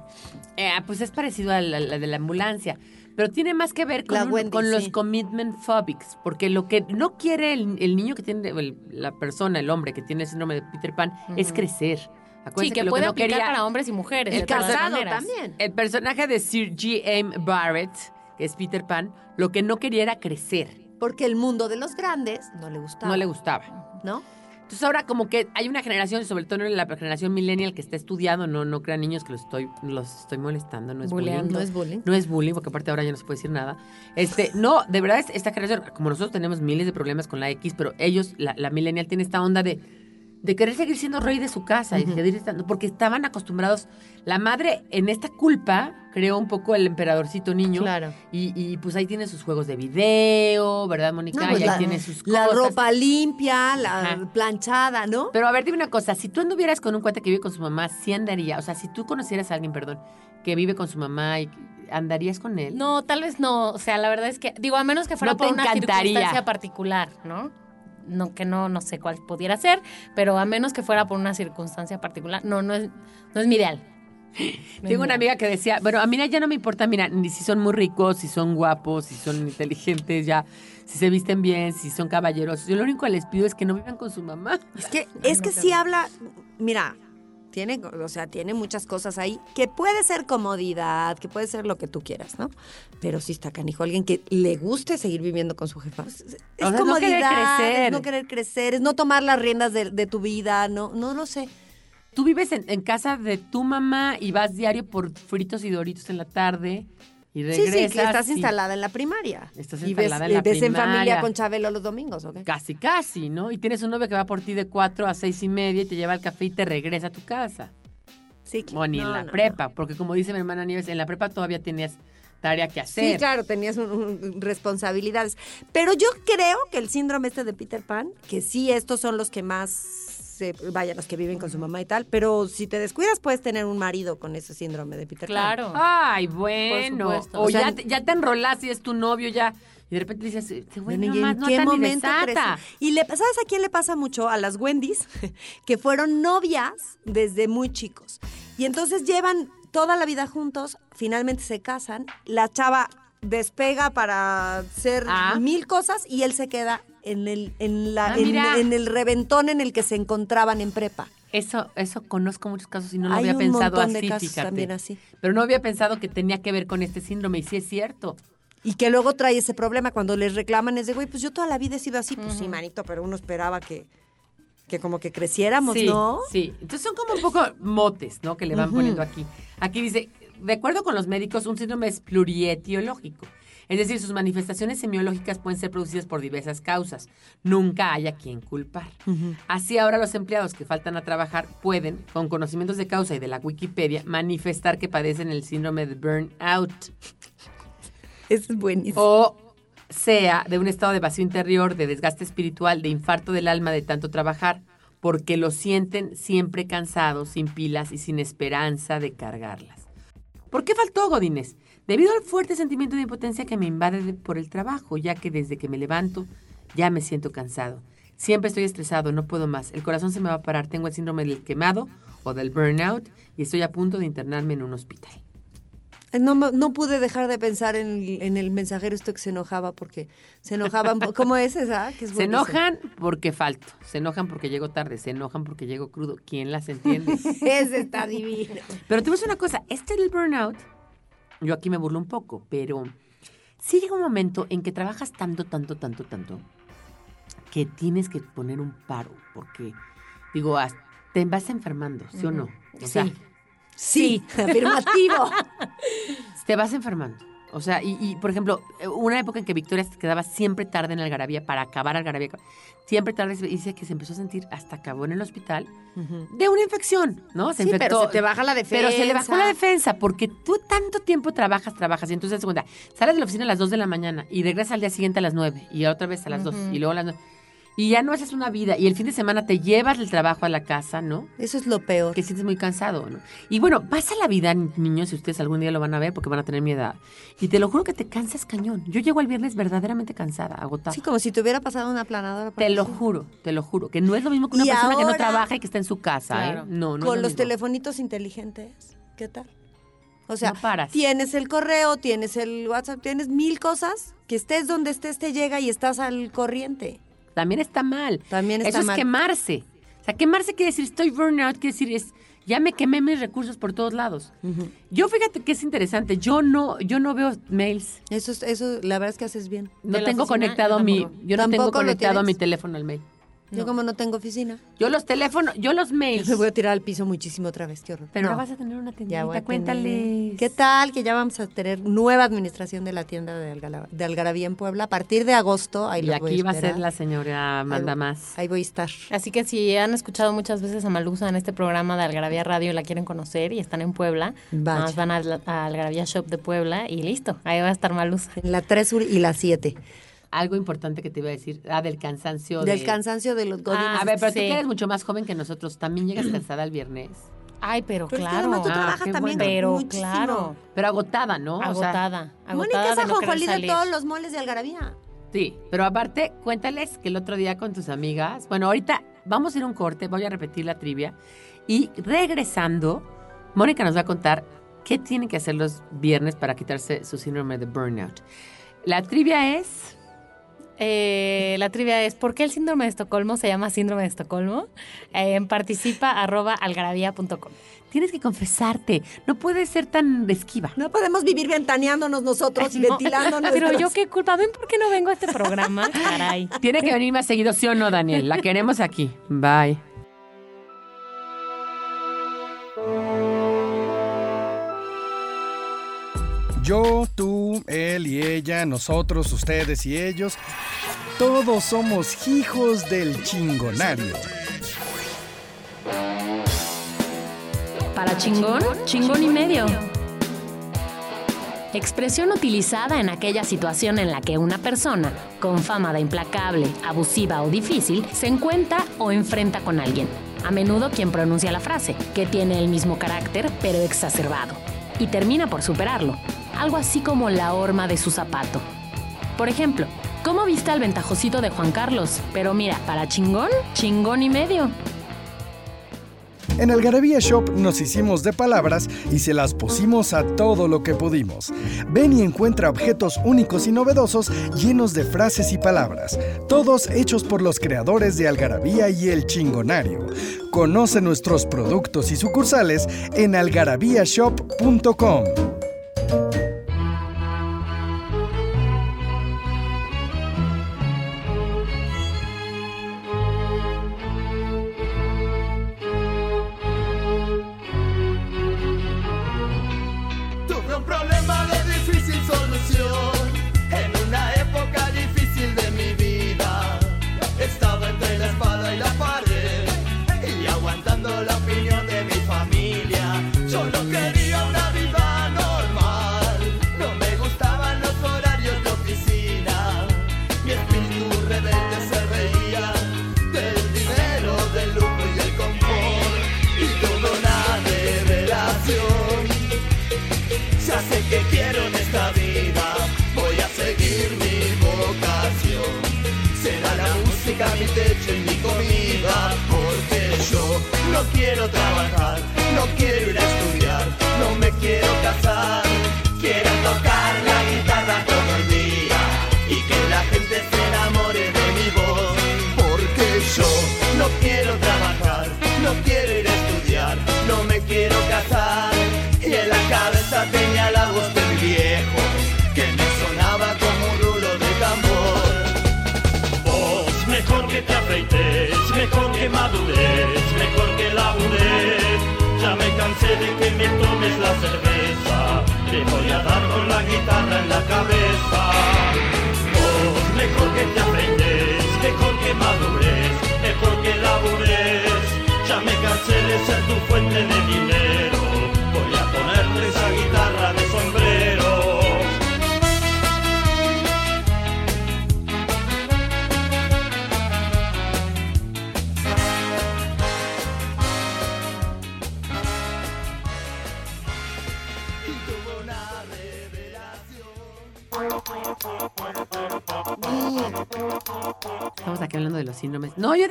eh, pues es parecido a la, la de la ambulancia, pero tiene más que ver con, un- los commitment phobics, porque lo que no quiere el, el niño que tiene, el- la persona, el hombre que tiene el síndrome de Peter Pan, es crecer. Acuérdense Sí, que, lo puede no aplicar quería- para hombres y mujeres. El casado también. El personaje de Sir G. M. Barrett, que es Peter Pan, lo que no quería era crecer. Porque el mundo de los grandes no le gustaba. No le gustaba. ¿No? Entonces ahora como que hay una generación, sobre todo en la generación millennial, que está estudiando, no, no crean niños que los estoy, los estoy molestando, no es Bulleando. bullying. No es bullying. No es bullying, porque aparte ahora ya no se puede decir nada. Este, no, de verdad, es- esta generación, como nosotros tenemos miles de problemas con la X, pero ellos, la, la millennial, tiene esta onda de, de querer seguir siendo rey de su casa y seguir estando, porque estaban acostumbrados. La madre, en esta culpa, creó un poco el emperadorcito niño. Claro. Y, y, pues ahí tiene sus juegos de video, ¿verdad, Mónica? No, pues y ahí la, tiene sus la cosas. ropa limpia, la Ajá. planchada, ¿no? Pero a ver, dime una cosa, si tú anduvieras con un cuate que vive con su mamá, ¿sí andaría? O sea, si tú conocieras a alguien, perdón, que vive con su mamá, y ¿andarías con él? No, tal vez no. O sea, la verdad es que, digo, a menos que fuera No por una encantaría. circunstancia particular, ¿no? No, que no, no sé cuál pudiera ser, pero a menos que fuera por una circunstancia particular, no, no es, no es mi ideal. *laughs* Tengo una amiga que decía, bueno, a mí ya no me importa, mira, ni si son muy ricos, si son guapos, si son inteligentes, ya, si se visten bien, si son caballeros. Yo lo único que les pido es que no vivan con su mamá. Es que, *laughs* es que sí habla, mira, tiene, o sea, tiene muchas cosas ahí que puede ser comodidad, que puede ser lo que tú quieras, ¿no? Pero sí está canijo, alguien que le guste seguir viviendo con su jefa. Es, es O sea, no comodidad, querer crecer. es no querer crecer, es no tomar las riendas de, de tu vida, no, no lo sé. Tú vives en, en casa de tu mamá y vas diario por fritos y doritos en la tarde y Sí, regresas. sí, que estás y- instalada en la primaria. Estás y ves, instalada en la ves en familia primaria. con Chabelo los domingos, ¿ok? Casi, casi, ¿no? Y tienes un novio que va por ti de 4 a seis y media y te lleva al café y te regresa a tu casa. Sí, que- O ni en la no, prepa, porque como dice mi hermana Nieves, en la prepa todavía tenías tarea que hacer. Sí, claro, tenías un- un- responsabilidades. Pero yo creo que el síndrome este de Peter Pan, que sí, estos son los que más, se, vaya, los que viven con su mamá y tal, pero si te descuidas puedes tener un marido con ese síndrome de Peter Pan. Claro. Ay, bueno. Por supuesto. O, O sea, ya, te, ya te enrolaste y es tu novio, ya, Y de repente dices, este güey Bueno, no ¿y más, en no qué tan de momento? Y le, ¿sabes a quién le pasa mucho? A las Wendy's, *laughs* que fueron novias desde muy chicos. Y entonces llevan toda la vida juntos, finalmente se casan, la chava despega para hacer Ah. mil cosas y él se queda en el, en, la, Ah, en, el reventón en el que se encontraban en prepa. Eso, eso conozco muchos casos y no lo Hay había un pensado de así, casos fíjate. también así. Pero no había pensado que tenía que ver con este síndrome y sí es cierto. Y que luego trae ese problema cuando les reclaman es de, güey, pues yo toda la vida he sido así. Pues sí, manito, pero uno esperaba que, que como que creciéramos, sí, ¿no? Sí, entonces son como un poco motes, ¿no? Que le van poniendo aquí. Aquí dice, de acuerdo con los médicos, un síndrome es plurietiológico. Es decir, sus manifestaciones semiológicas pueden ser producidas por diversas causas. Nunca hay a quien culpar. Así ahora los empleados que faltan a trabajar pueden, con conocimientos de causa y de la Wikipedia, manifestar que padecen el síndrome de burnout. Eso es buenísimo. O sea, de un estado de vacío interior, de desgaste espiritual, de infarto del alma de tanto trabajar, porque lo sienten siempre cansados, sin pilas y sin esperanza de cargarlas. ¿Por qué faltó Godínez? Debido al fuerte sentimiento de impotencia que me invade de- por el trabajo, ya que desde que me levanto ya me siento cansado. Siempre estoy estresado, no puedo más. El corazón se me va a parar. Tengo el síndrome del quemado o del burnout y estoy a punto de internarme en un hospital. No, pude dejar de pensar en, el- en el mensajero esto que se enojaba porque se enojaban. ¿Cómo es esa? Que es Se enojan porque falto, se enojan porque llego tarde, se enojan porque llego crudo. ¿Quién las entiende? *laughs* Ese está divino. pero te voy a decir una cosa, este del burnout, yo aquí me burlo un poco, pero sí llega un momento en que trabajas tanto, tanto, tanto, tanto, que tienes que poner un paro, porque, digo, te vas enfermando, ¿sí o no? O sea, Sí. Sí, *laughs* afirmativo. te vas enfermando. O sea, y, y, por ejemplo, eh, una época en que Victoria se quedaba siempre tarde en Algarabía para acabar Algarabía, siempre tarde, y dice que se empezó a sentir, hasta acabó en el hospital, de una infección, ¿no? Se Sí, infectó. pero se te baja la defensa. Pero se le bajó la defensa porque tú tanto tiempo trabajas, trabajas y entonces cuenta, sales de la oficina a las 2 de la mañana y regresas al día siguiente a las 9 y otra vez a las 2 y luego a las 9. Y ya no haces una vida y el fin de semana te llevas el trabajo a la casa, ¿no? Eso es lo peor. Que sientes muy cansado, ¿no? Y bueno, pasa la vida, ni- niños, si ustedes algún día lo van a ver porque van a tener mi edad. Y te lo juro que te cansas cañón. Yo llego el viernes verdaderamente cansada, agotada. Sí, como si te hubiera pasado una planadora. por te lo juro, te lo juro. Que no es lo mismo que una Y persona que no trabaja y que está en su casa, Claro. ¿eh? No, no. es Con lo los mismo. telefonitos inteligentes. ¿Qué tal? O sea, No paras. tienes el correo, tienes el WhatsApp, tienes mil cosas. Que estés donde estés, te llega y estás al corriente. También está mal. También está Eso mal. es quemarse. O sea, quemarse quiere decir estoy burnout, quiere decir es ya me quemé mis recursos por todos lados. Yo fíjate que es interesante, yo no yo no veo mails. Eso, es- eso, la verdad es que haces bien. No tengo oficina, conectado yo mi yo no tengo ¿Tampoco lo conectado mi teléfono al mail. Yo como no tengo oficina, Yo los teléfonos, yo los mails. me voy a tirar al piso muchísimo otra vez, qué horror. Pero No, vas a tener una ya tiendita, a tener- cuéntales. ¿Qué tal? Que ya vamos a tener nueva administración de la tienda de, Algarabía en Puebla. A partir de agosto, ahí Y voy aquí va a ser la señora Manda Más. Ahí voy a estar. Así que si han escuchado muchas veces a Malusa en este programa de Algarabía Radio y la quieren conocer y están en Puebla, más van a, a Algarabía Shop de Puebla y listo, ahí va a estar Malusa. En la 3 Sur y la 7. Algo importante que te iba a decir, ah, del cansancio. Del de- cansancio de los godines. Ah, a ver, pero tú Sí. que eres mucho más joven que nosotros, ¿también llegas *clears throat* cansada el viernes? Ay, pero, Pero es que claro. además tú Ah, trabajas qué también bueno. pero muchísimo. claro, Pero agotada, ¿no? O sea, agotada. Mónica es de no ajonjolí de salir. todos los moles de Algarabía. Sí, pero aparte, cuéntales que el otro día con tus amigas, bueno, ahorita vamos a ir a un corte, voy a repetir la trivia y regresando, Mónica nos va a contar qué tienen que hacer los viernes para quitarse su síndrome de burnout. La trivia es, Eh, la trivia es, ¿por qué el síndrome de Estocolmo se llama síndrome de Estocolmo? Eh, participa *laughs* arroba algarabía.com. tienes que confesarte, no puedes ser tan esquiva. No podemos vivir ventaneándonos nosotros y *laughs* No, ventilándonos. Pero yo qué culpa, ven por qué no vengo a este programa, caray. Tiene que venir más seguido, ¿sí o no, Daniel? La queremos aquí. Bye. Yo, tú, él y ella, nosotros, ustedes y ellos, todos somos hijos del chingonario. Para chingón, chingón y medio. Expresión utilizada en aquella situación en la que una persona, con fama de implacable, abusiva o difícil, se encuentra o enfrenta con alguien. A menudo quien pronuncia la frase, que tiene el mismo carácter pero exacerbado, y termina por superarlo. Algo así como la horma de su zapato. Por ejemplo, ¿cómo viste al ventajosito de Juan Carlos? Pero mira, para chingón, chingón y medio. En Algarabía Shop nos hicimos de palabras y se las pusimos a todo lo que pudimos. Ven y encuentra objetos únicos y novedosos llenos de frases y palabras, todos hechos por los creadores de Algarabía y El Chingonario. Conoce nuestros productos y sucursales en algarabíashop.com.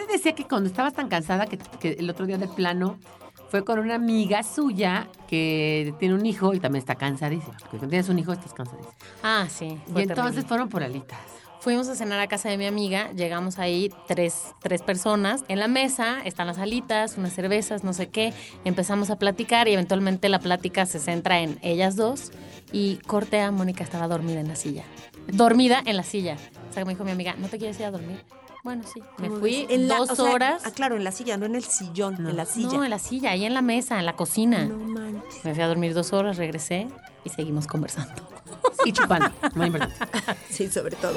te decía que cuando estabas tan cansada que, que el otro día de plano fue con una amiga suya que tiene un hijo y también está cansadísima. Porque cuando tienes un hijo estás cansadísima. Ah, sí. Y entonces fueron por alitas. Fuimos a cenar a casa de mi amiga, llegamos ahí tres, tres personas. En la mesa están las alitas, unas cervezas, no sé qué. Empezamos a platicar y eventualmente la plática se centra en ellas dos. Y corte a Mónica estaba dormida en la silla. Dormida en la silla. O sea, me dijo mi amiga, ¿no te quieres ir a dormir? Bueno, sí. Me fui En la- dos o sea, horas. Ah, claro, en la silla, no en el sillón, en la silla. No, en la silla, ahí en la mesa, en la cocina. No manches. Me fui a dormir dos horas, regresé y seguimos conversando. *laughs* Y chupando, muy importante. *laughs* Sí, sobre todo.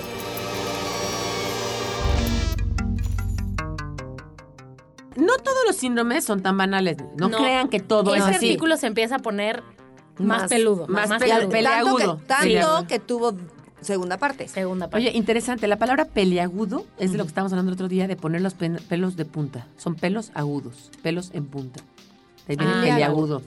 No todos los síndromes son tan banales. No, No. crean que todo es Ese así. artículo se empieza a poner más, Más- peludo. más peludo. Tanto que tuvo segunda parte. Segunda parte. Oye, interesante. La palabra peliagudo es de lo que estábamos hablando el otro día, de poner los pelos de punta. Son pelos agudos, pelos en punta. Ahí viene Ah. peliagudo.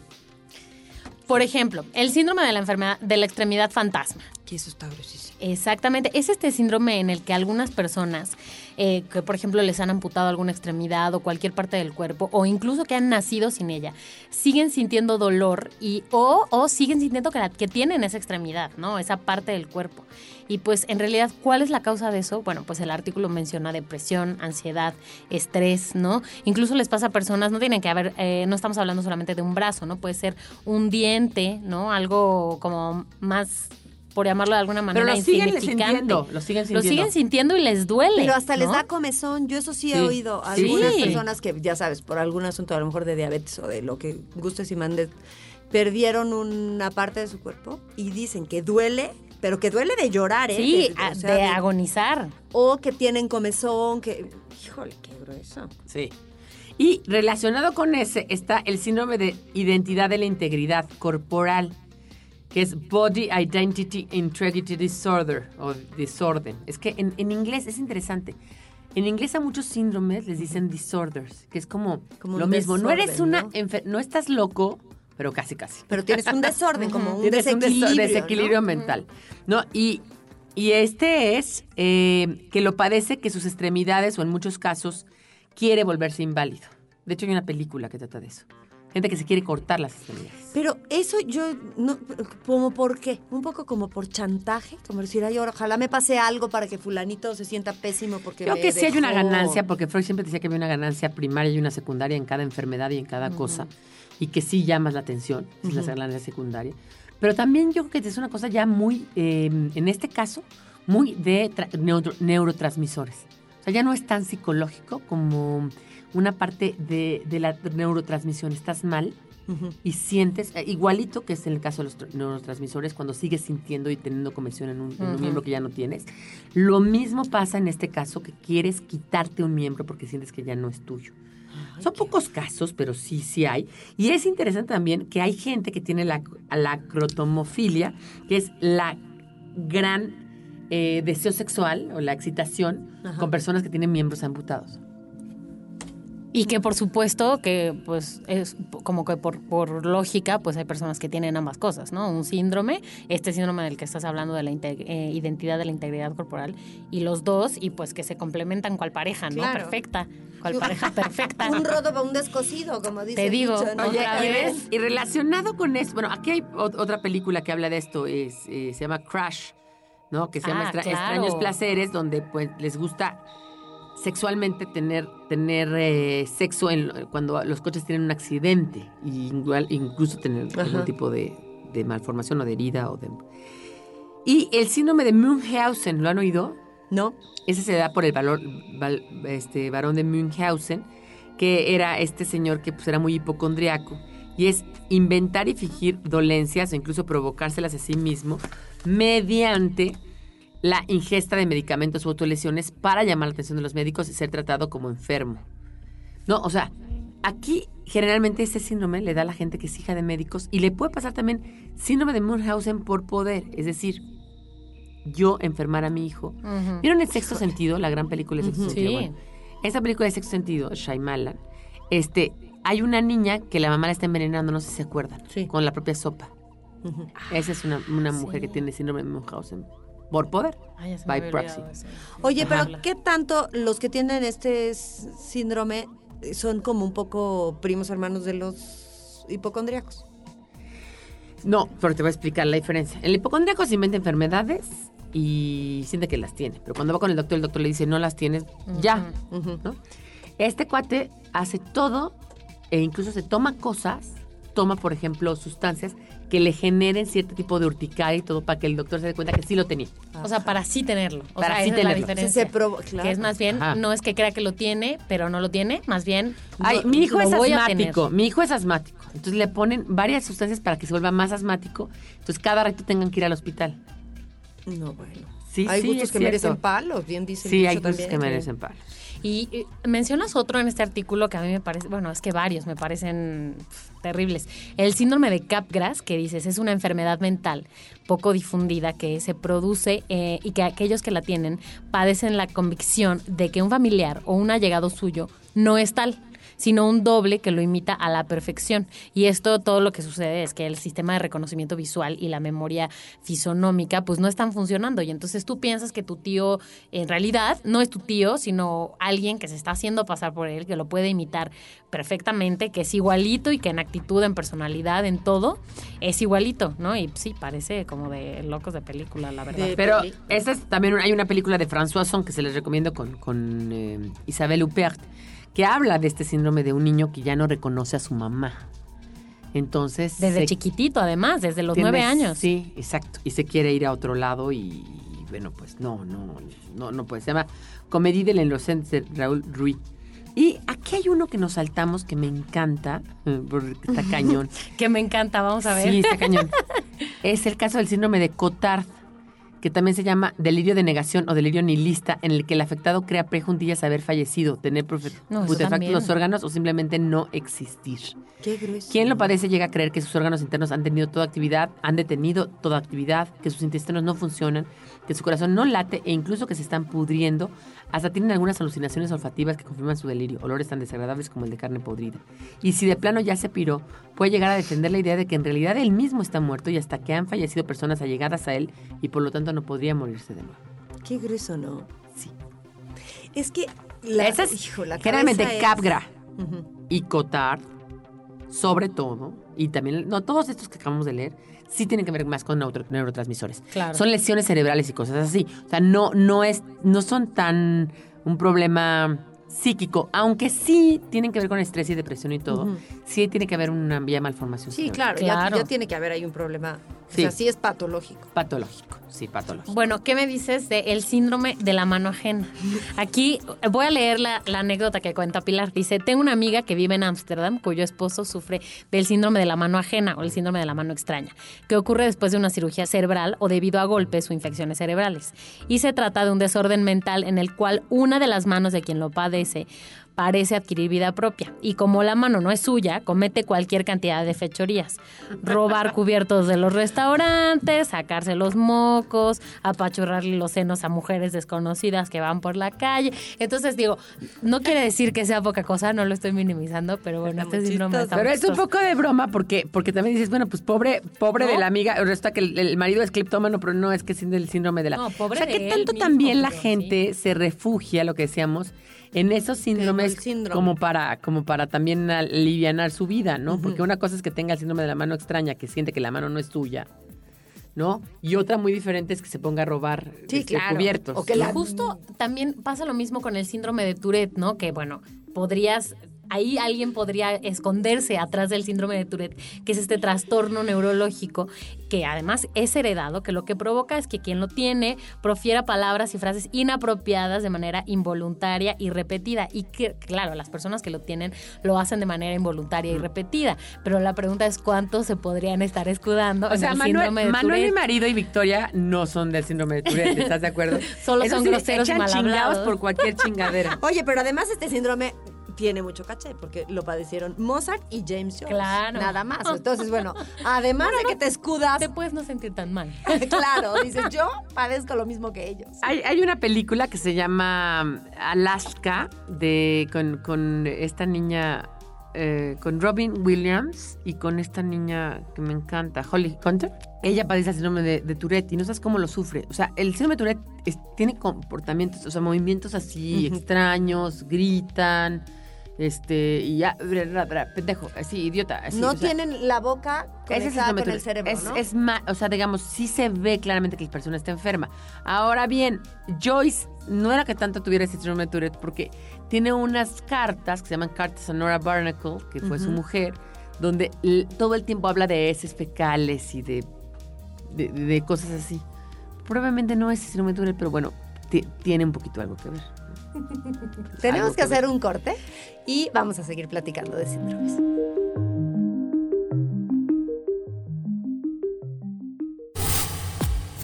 Por ejemplo, el síndrome de la enfermedad de la extremidad fantasma. Que eso está gruesísimo. Exactamente. Es este síndrome en el que algunas personas, eh, que por ejemplo les han amputado alguna extremidad o cualquier parte del cuerpo, o incluso que han nacido sin ella, siguen sintiendo dolor y o, o siguen sintiendo que, la- que tienen esa extremidad, ¿no? Esa parte del cuerpo. Y pues en realidad, ¿cuál es la causa de eso? Bueno, pues el artículo menciona depresión, ansiedad, estrés, ¿no? Incluso les pasa a personas, no tienen que haber, eh, no estamos hablando solamente de un brazo, ¿no? Puede ser un diente, ¿no? Algo como más por llamarlo de alguna manera, Pero lo siguen insignificante. sintiendo, lo siguen Lo sintiendo. siguen sintiendo y les duele. Pero hasta les da comezón. Yo eso sí, he Sí. oído. Sí. Algunas personas que, ya sabes, por algún asunto a lo mejor de diabetes o de lo que gustes y mandes, perdieron una parte de su cuerpo y dicen que duele, pero que duele de llorar, ¿eh? Sí, De- a- o sea, de de- agonizar. O que tienen comezón, que... Híjole, qué grueso. Sí. Y relacionado con ese está el síndrome de identidad de la integridad corporal, que es Body Identity Integrity Disorder o desorden. Es que en, en inglés es interesante. En inglés a muchos síndromes les dicen disorders, que es como, lo mismo. No eres una ¿no? no estás loco, pero casi casi. Pero tienes un desorden, como *laughs* un Tienes un deso- desequilibrio. desequilibrio ¿no? mental. ¿No? Y y este es eh, que lo padece que sus extremidades o en muchos casos quiere volverse inválido. De hecho hay una película que trata de eso. Gente que se quiere cortar las extremidades. Pero eso yo, no, como por qué, un poco como por chantaje, como decir, ay, ojalá me pase algo para que fulanito se sienta pésimo porque Creo me que sí hay una dejó". ganancia, porque Freud siempre decía que había una ganancia primaria y una secundaria en cada enfermedad y en cada cosa, y que sí llamas la atención, es la ganancia secundaria. Pero también yo creo que es una cosa ya muy, eh, en este caso, muy de neuro- neurotransmisores. O sea, ya no es tan psicológico como una parte de, de la neurotransmisión. Estás mal y sientes, eh, igualito que es en el caso de los tr- neurotransmisores, cuando sigues sintiendo y teniendo conversión en un, en un miembro que ya no tienes. Lo mismo pasa en este caso que quieres quitarte un miembro porque sientes que ya no es tuyo. Son pocos casos, pero sí, sí hay. Y es interesante también que hay gente que tiene la, la crotomofilia, que es la gran eh, deseo sexual o la excitación con personas que tienen miembros amputados. Y que por supuesto que pues es como que por, por lógica pues hay personas que tienen ambas cosas, ¿no? Un síndrome, este síndrome del que estás hablando de la eh, identidad de la integridad corporal y los dos y pues que se complementan cual pareja, ¿no? Claro. Perfecta, cual pareja *laughs* perfecta. Un rodo para un descosido, como dice Te digo, dicho, ¿no? oye, Oye, ¿Otra y, y relacionado con esto, bueno, aquí hay ot- otra película que habla de esto, es, eh, se llama Crash, ¿no? Que se llama Ah, Extra- claro. Extraños Placeres, donde pues les gusta sexualmente tener, tener eh, sexo en, cuando los coches tienen un accidente, y igual, incluso tener algún tipo de, de malformación o de herida. O de... Y el síndrome de Munchausen, ¿lo han oído? ¿No? Ese se da por el valor, val- este, varón de Munchausen, que era este señor que pues, era muy hipocondriaco. Y es inventar y fingir dolencias o incluso provocárselas a sí mismo mediante la ingesta de medicamentos o autolesiones para llamar la atención de los médicos y ser tratado como enfermo. No, o sea, aquí generalmente este síndrome le da a la gente que es hija de médicos y le puede pasar también síndrome de Munchausen por poder, es decir, yo enfermar a mi hijo. ¿Vieron el sexto sentido? La gran película de sexto Sí. sentido. Bueno, esa película de sexto sentido, Shyamalan, este, hay una niña que la mamá la está envenenando, no sé si se acuerdan, Sí. con la propia sopa. Esa es una, una mujer que tiene síndrome de Munchausen por poder, Ay, by proxy. eso. Oye, pero. ¿qué tanto los que tienen este síndrome son como un poco primos hermanos de los hipocondríacos? No, pero te voy a explicar la diferencia. El hipocondríaco se inventa enfermedades y siente que las tiene. Pero cuando va con el doctor, el doctor le dice, no las tienes, ya. ¿no? Este cuate hace todo e incluso se toma cosas, toma, por ejemplo, sustancias que le generen cierto tipo de urticaria y todo para que el doctor se dé cuenta que sí lo tenía. O sea, para sí tenerlo. O Para sea, sí esa es la tenerlo. diferencia. Se provo- claro. Que es más bien, Ajá. no es que crea que lo tiene, pero no lo tiene, más bien. Ay, mi hijo lo es asmático. Mi hijo es asmático. Entonces le ponen varias sustancias para que se vuelva más asmático. Entonces cada rato tengan que ir al hospital. No, bueno. Sí, hay sí, gustos es que cierto. merecen palos, bien dice Sí, hay gustos también. que merecen palos. Y mencionas otro en este artículo que a mí me parece, bueno, es que varios me parecen terribles. El síndrome de Capgras, que dices, es una enfermedad mental poco difundida que se produce eh, y que aquellos que la tienen padecen la convicción de que un familiar o un allegado suyo no es tal sino un doble que lo imita a la perfección. Y esto todo lo que sucede es que el sistema de reconocimiento visual y la memoria fisonómica pues no están funcionando y entonces tú piensas que tu tío en realidad no es tu tío, sino alguien que se está haciendo pasar por él, que lo puede imitar perfectamente, que es igualito y que en actitud, en personalidad, en todo, es igualito, ¿no? Y sí, parece como de locos de película, la verdad. Pero esa es también hay una película de François Son que se les recomiendo con, con eh, Isabelle Huppert que habla de este síndrome de un niño que ya no reconoce a su mamá. Entonces Desde se- chiquitito, además, desde los nueve años. Sí, exacto. Y se quiere ir a otro lado y, y bueno, pues no, no, no, no puede. Se llama Comédie de l'innocente de Raúl Ruiz. Y aquí hay uno que nos saltamos que me encanta, *laughs* porque está *laughs* cañón. Que me encanta, vamos a ver. Sí, está cañón. *laughs* es el caso del síndrome de Cotard, que también se llama delirio de negación o delirio nihilista, en el que el afectado crea prejuntillas de haber fallecido, tener No, también. los órganos o simplemente no existir. Qué grueso. Quien lo padece llega a creer que sus órganos internos han tenido toda actividad, han detenido toda actividad, que sus intestinos no funcionan, que su corazón no late e incluso que se están pudriendo Hasta tienen algunas alucinaciones olfativas que confirman su delirio, olores tan desagradables como el de carne podrida. Y si de plano ya se piró, puede llegar a defender la idea de que en realidad él mismo está muerto y hasta que han fallecido personas allegadas a él y por lo tanto no podría morirse de nuevo. Qué grueso, ¿no? Sí. Es que la, Esa es hijo, la generalmente es- Capgra y Cotard, sobre todo, y también, no, todos estos que acabamos de leer, sí tienen que ver más con neuro- neurotransmisores. Claro. Son lesiones cerebrales y cosas así. O sea, no, no, es, no son tan un problema psíquico, aunque sí tienen que ver con estrés y depresión y todo. Sí tiene que haber una vía malformación. Sí, cerebral. claro, ya- Claro. Ya, tiene que haber ahí un problema. O Sí. sea, sí es patológico. Patológico, sí, patológico. Bueno, ¿qué me dices del el síndrome de la mano ajena? Aquí voy a leer la, la anécdota que cuenta Pilar. Dice, tengo una amiga que vive en Ámsterdam cuyo esposo sufre del síndrome de la mano ajena o el síndrome de la mano extraña, que ocurre después de una cirugía cerebral o debido a golpes o infecciones cerebrales. Y se trata de un desorden mental en el cual una de las manos de quien lo padece parece adquirir vida propia. Y como la mano no es suya, comete cualquier cantidad de fechorías. Robar *laughs* cubiertos de los restaurantes, sacarse los mocos, apachurrarle los senos a mujeres desconocidas que van por la calle. Entonces digo, no quiere decir que sea poca cosa, no lo estoy minimizando, pero bueno, Está este síndrome está Pero es un poco de broma porque, porque también dices, bueno, pues pobre, pobre de la amiga, resulta que el, el marido es cleptómano, pero no es que siendo el síndrome de la... No, pobre o sea, de que tanto mismo, también la gente se refugia, lo que decíamos, en esos síndromes síndrome. como para como para también alivianar su vida, ¿no? Porque una cosa es que tenga el síndrome de la mano extraña, que siente que la mano no es tuya, ¿no? Y otra muy diferente es que se ponga a robar Sí, este, claro. cubiertos. O que la- justo también pasa lo mismo con el síndrome de Tourette, ¿no? Que bueno, podrías ahí alguien podría esconderse atrás del síndrome de Tourette, que es este trastorno neurológico que además es heredado, que lo que provoca es que quien lo tiene profiera palabras y frases inapropiadas de manera involuntaria y repetida. Y que, claro, las personas que lo tienen lo hacen de manera involuntaria y repetida. Pero la pregunta es cuántos se podrían estar escudando O en sea, el Manuel, síndrome de Manuel, mi Tourette. marido y Victoria no son del síndrome de Tourette, ¿estás de acuerdo? *laughs* Solo son sí groseros y mal hablados. por cualquier chingadera. *laughs* Oye, pero además este síndrome tiene mucho caché porque lo padecieron Mozart y James Jones. Claro. Nada más. *laughs* Entonces, bueno, además de que te escudas, Te puedes no sentir tan mal. *laughs* claro, dices, yo padezco lo mismo que ellos. Hay, hay una película que se llama um, Alaska de con, con esta niña, eh, con Robin Williams y con esta niña que me encanta, Holly Hunter. Ella padece el síndrome de, de Tourette y no sabes cómo lo sufre. O sea, el síndrome de Tourette es- tiene comportamientos, o sea, movimientos así extraños, gritan, este, y ya, pendejo, así, idiota. Así, no o sea, tienen la boca conectada con el cerebro, es, ¿no? es ma- o sea, digamos, sí se ve claramente que la persona está enferma. Ahora bien, Joyce no era que tanto tuviera ese síndrome de Tourette porque tiene unas cartas que se llaman cartas a Nora Barnacle, que fue su mujer, donde todo el tiempo habla de heces fecales y de, de, de cosas así. Probablemente no es síndrome de Tourette, pero bueno, ti- tiene un poquito algo que ver. *laughs* Tenemos que hacer un corte y vamos a seguir platicando de síndromes.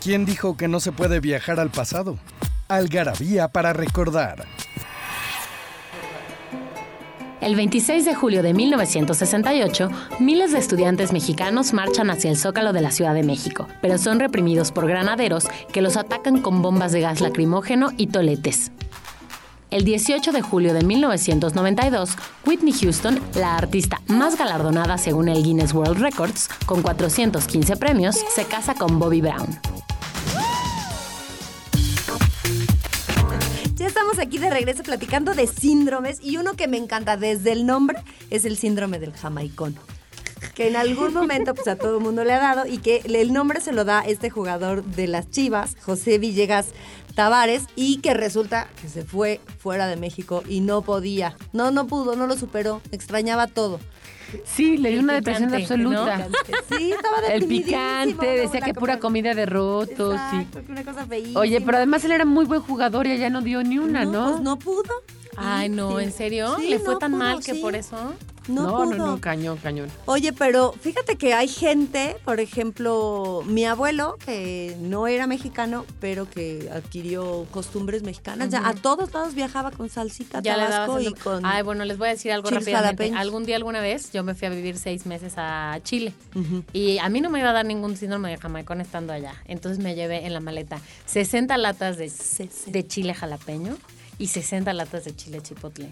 ¿Quién dijo que no se puede viajar al pasado? Algarabía para recordar. El 26 de julio de 1968, miles de estudiantes mexicanos marchan hacia el Zócalo de la Ciudad de México, pero son reprimidos por granaderos que los atacan con bombas de gas lacrimógeno y toletes. El 18 de julio de 1992, Whitney Houston, la artista más galardonada según el Guinness World Records, con 415 premios, se casa con Bobby Brown. Ya estamos aquí de regreso platicando de síndromes y uno que me encanta desde el nombre es el síndrome del jamaicón. Que en algún momento pues a todo el mundo le ha dado y que el nombre se lo da este jugador de las Chivas, José Villegas Tavares, y que resulta que se fue fuera de México y no podía. No, no pudo, no lo superó, extrañaba todo. Sí, le dio una depresión absoluta. Sí, estaba El picante, ¿no? decía que pura comida de rotos. sí. Exacto, que una cosa feísima. Oye, pero además él era muy buen jugador y ella no dio ni una, ¿no? Pues no pudo. Ay, no. ¿en serio? Sí, ¿Le fue no tan pudo, mal que sí. por eso? No, no, pudo. no, no, cañón, cañón. Oye, pero fíjate que hay gente, por ejemplo, mi abuelo, que no era mexicano, pero que adquirió costumbres mexicanas. Ya a todos lados viajaba con salsita Ya tabasco y con... Ay, bueno, les voy a decir algo rápidamente. jalapeños. Algún día, alguna vez, yo me fui a vivir seis meses a Chile. Y a mí no me iba a dar ningún síndrome de jamaicón estando allá. Entonces me llevé en la maleta 60 latas de, de chile jalapeño y 60 latas de chile chipotle.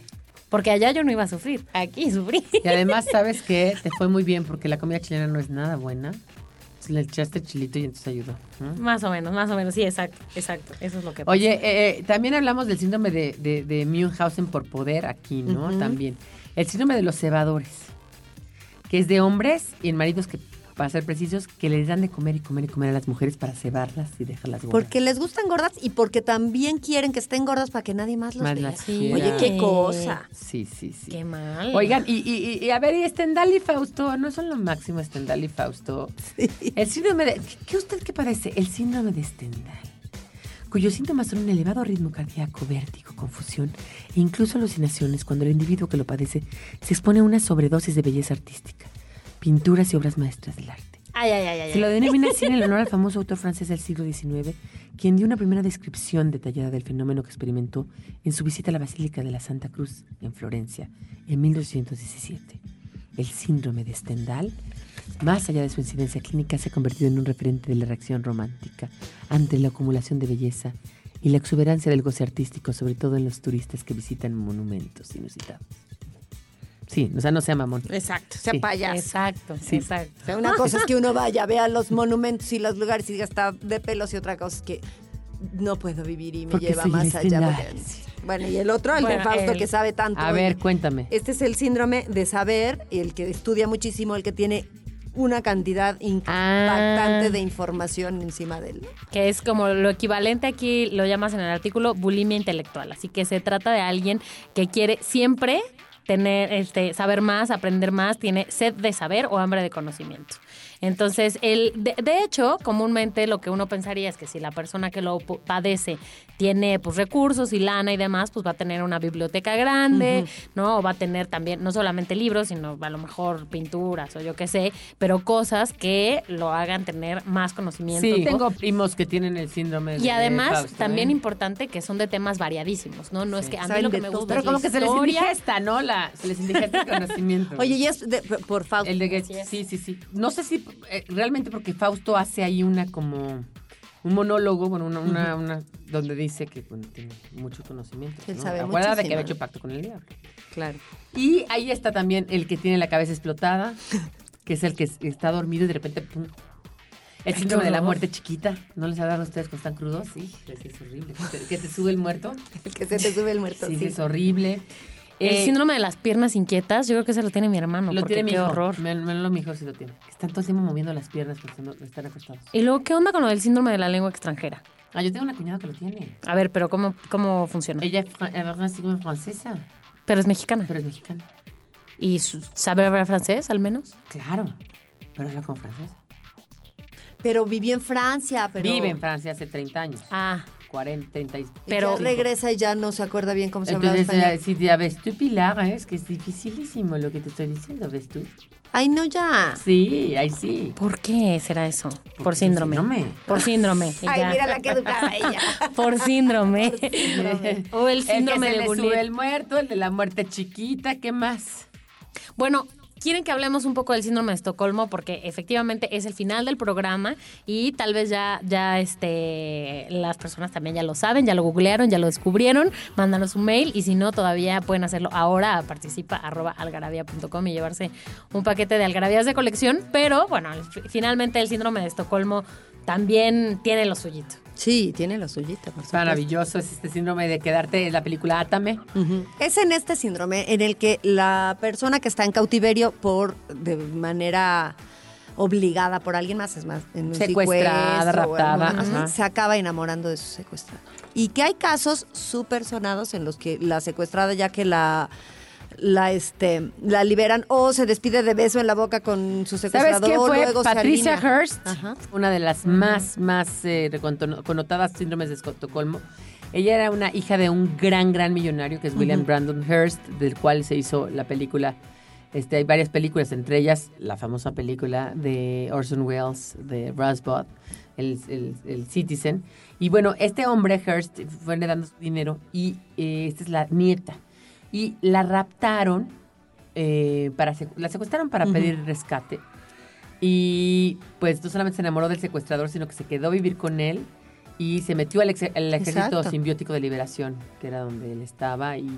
Porque allá yo no iba a sufrir, aquí sufrí. Y además, ¿sabes qué? Te fue muy bien porque la comida chilena no es nada buena. Entonces, Le echaste chilito y entonces ayudó. Más o menos, más o menos, sí, exacto, exacto. Eso es lo que pasa. Oye, eh, eh, también hablamos del síndrome de, de, de Munchausen por poder aquí, ¿no? También. El síndrome de los cebadores, que es de hombres y en maridos que, para ser precisos, que les dan de comer y comer y comer a las mujeres para cebarlas y dejarlas gordas. Porque les gustan gordas y porque también quieren que estén gordas para que nadie más los Más vea. las Oye, qué cosa. Sí, sí, sí. Qué mal. Oigan, y, y- y- a ver, y Stendhal y Fausto, no son lo máximo Stendhal y Fausto. El síndrome de... ¿Qué usted qué parece? El síndrome de Stendhal, cuyos síntomas son un elevado ritmo cardíaco, vértigo, confusión e incluso alucinaciones cuando el individuo que lo padece se expone a una sobredosis de belleza artística, pinturas y obras maestras del arte. Ay, ay, ay, ay. Se lo denomina así en el honor al *laughs* famoso autor francés del siglo XIX, quien dio una primera descripción detallada del fenómeno que experimentó en su visita a la Basílica de la Santa Cruz en Florencia en 1217. El síndrome de Stendhal, más allá de su incidencia clínica, se ha convertido en un referente de la reacción romántica ante la acumulación de belleza y la exuberancia del goce artístico, sobre todo en los turistas que visitan monumentos inusitados. Sí, o sea, no sea mamón. Exacto, sea Sí. payaso. Exacto, Sí. exacto. O sea, una cosa es que uno vaya, vea los monumentos y los lugares y diga está de pelos y otra cosa es que no puedo vivir y me Porque lleva más allá. Porque- Bueno, y el otro, el de Fausto el- que sabe tanto. A oye, ver, cuéntame. Este es el síndrome de saber, el que estudia muchísimo, el que tiene una cantidad impactante Ah. de información encima de él. que es como lo equivalente aquí, lo llamas en el artículo, bulimia intelectual. Así que se trata de alguien que quiere siempre tener, este, saber más, aprender más, tiene sed de saber o hambre de conocimiento. Entonces, el, de, de hecho, comúnmente lo que uno pensaría es que si la persona que lo padece tiene pues recursos y lana y demás, pues va a tener una biblioteca grande, ¿no? O va a tener también, no solamente libros, sino a lo mejor pinturas o yo qué sé, pero cosas que lo hagan tener más conocimiento. Sí, tengo primos que tienen el síndrome de Y además, Fausto, ¿eh? también importante que son de temas variadísimos, ¿no? No es que a mí Saben lo que de me todo. gusta Pero es como la que se les indigesta, ¿no? La, se les indigesta el *laughs* conocimiento. Oye, y es de- por Fausto. El de Goethe, sí, sí, sí. No sé si eh, realmente porque Fausto hace ahí una como un monólogo, bueno, una, una, una- donde dice que bueno, tiene mucho conocimiento. Él ¿no? sabe Acuérdate que muchísimo. había hecho pacto con el diablo. Claro. Y ahí está también el que tiene la cabeza explotada, que es el que es- está dormido y de repente pum. El síndrome de la muerte chiquita. ¿No les ha dado a ustedes cuando están crudos? Sí, es horrible. Que te- Que te sube el muerto. *laughs* El que se te sube el muerto. Sí, sí. es horrible. El Eh, síndrome de las piernas inquietas, yo creo que ese lo tiene mi hermano. Lo porque tiene mi qué hijo. horror. Me, me lo mi hijo sí lo tiene. Están todo el tiempo moviendo las piernas no- están acostados. Y luego, ¿qué onda con lo del síndrome de la lengua extranjera? Ah, yo tengo una cuñada que lo tiene. A ver, pero ¿cómo, cómo funciona? Ella es como francesa, Pero es mexicana. pero es mexicana. ¿Y sabe hablar francés, al menos? Claro, pero habla como francés. Pero viví en Francia, pero... Vive en Francia hace 30 años. Ah, 40, 30 y- pero- ya regresa y ya no se acuerda bien cómo se habla Entonces, español. eh, si ya ves tú, Pilar, ¿eh? es que es dificilísimo lo que te estoy diciendo, ¿ves tú? Ay, no, ya. Sí, ahí sí. ¿por qué será eso? Por síndrome. síndrome. Por síndrome. *laughs* Ay, ya. mira la que educada ella. *laughs* Por síndrome. o el El que síndrome se de le Bullitt. sube el muerto, el de la muerte chiquita, ¿qué más? Bueno, quieren que hablemos un poco del síndrome de Estocolmo porque efectivamente es el final del programa y tal vez ya ya este las personas también ya lo saben, ya lo googlearon, ya lo descubrieron, mándanos un mail y si no todavía pueden hacerlo ahora a participa arroba algarabía.com y llevarse un paquete de algarabías de colección, pero bueno, fi- finalmente el síndrome de Estocolmo también tiene lo suyito. Sí, tiene lo suyito, por. Maravilloso es este síndrome de quedarte en la película Átame. Es en este síndrome en el que la persona que está en cautiverio por de manera obligada por alguien más, es más, en un Secuestrada, raptada, ajá. se acaba enamorando de su secuestrador. Y que hay casos súper sonados en los que la secuestrada, ya que la la este la liberan o se despide de beso en la boca con su ¿Sabes secuestrador qué fue? luego Patricia. Hearst, Ajá. una de las más, más eh, connotadas síndromes de Estocolmo. Ella era una hija de un gran, gran millonario que es William Brandon Hearst, del cual se hizo la película. Este, hay varias películas, entre ellas la famosa película de Orson Welles, de Rosebud, el, el- el Citizen. Y bueno, este hombre, Hearst, fue heredando su dinero y eh, esta es la nieta. Y la raptaron, eh, para la secuestraron para pedir rescate. Y pues no solamente se enamoró del secuestrador, sino que se quedó a vivir con él y se metió al, ex- al ejército Exacto. simbiótico de liberación, que era donde él estaba, y,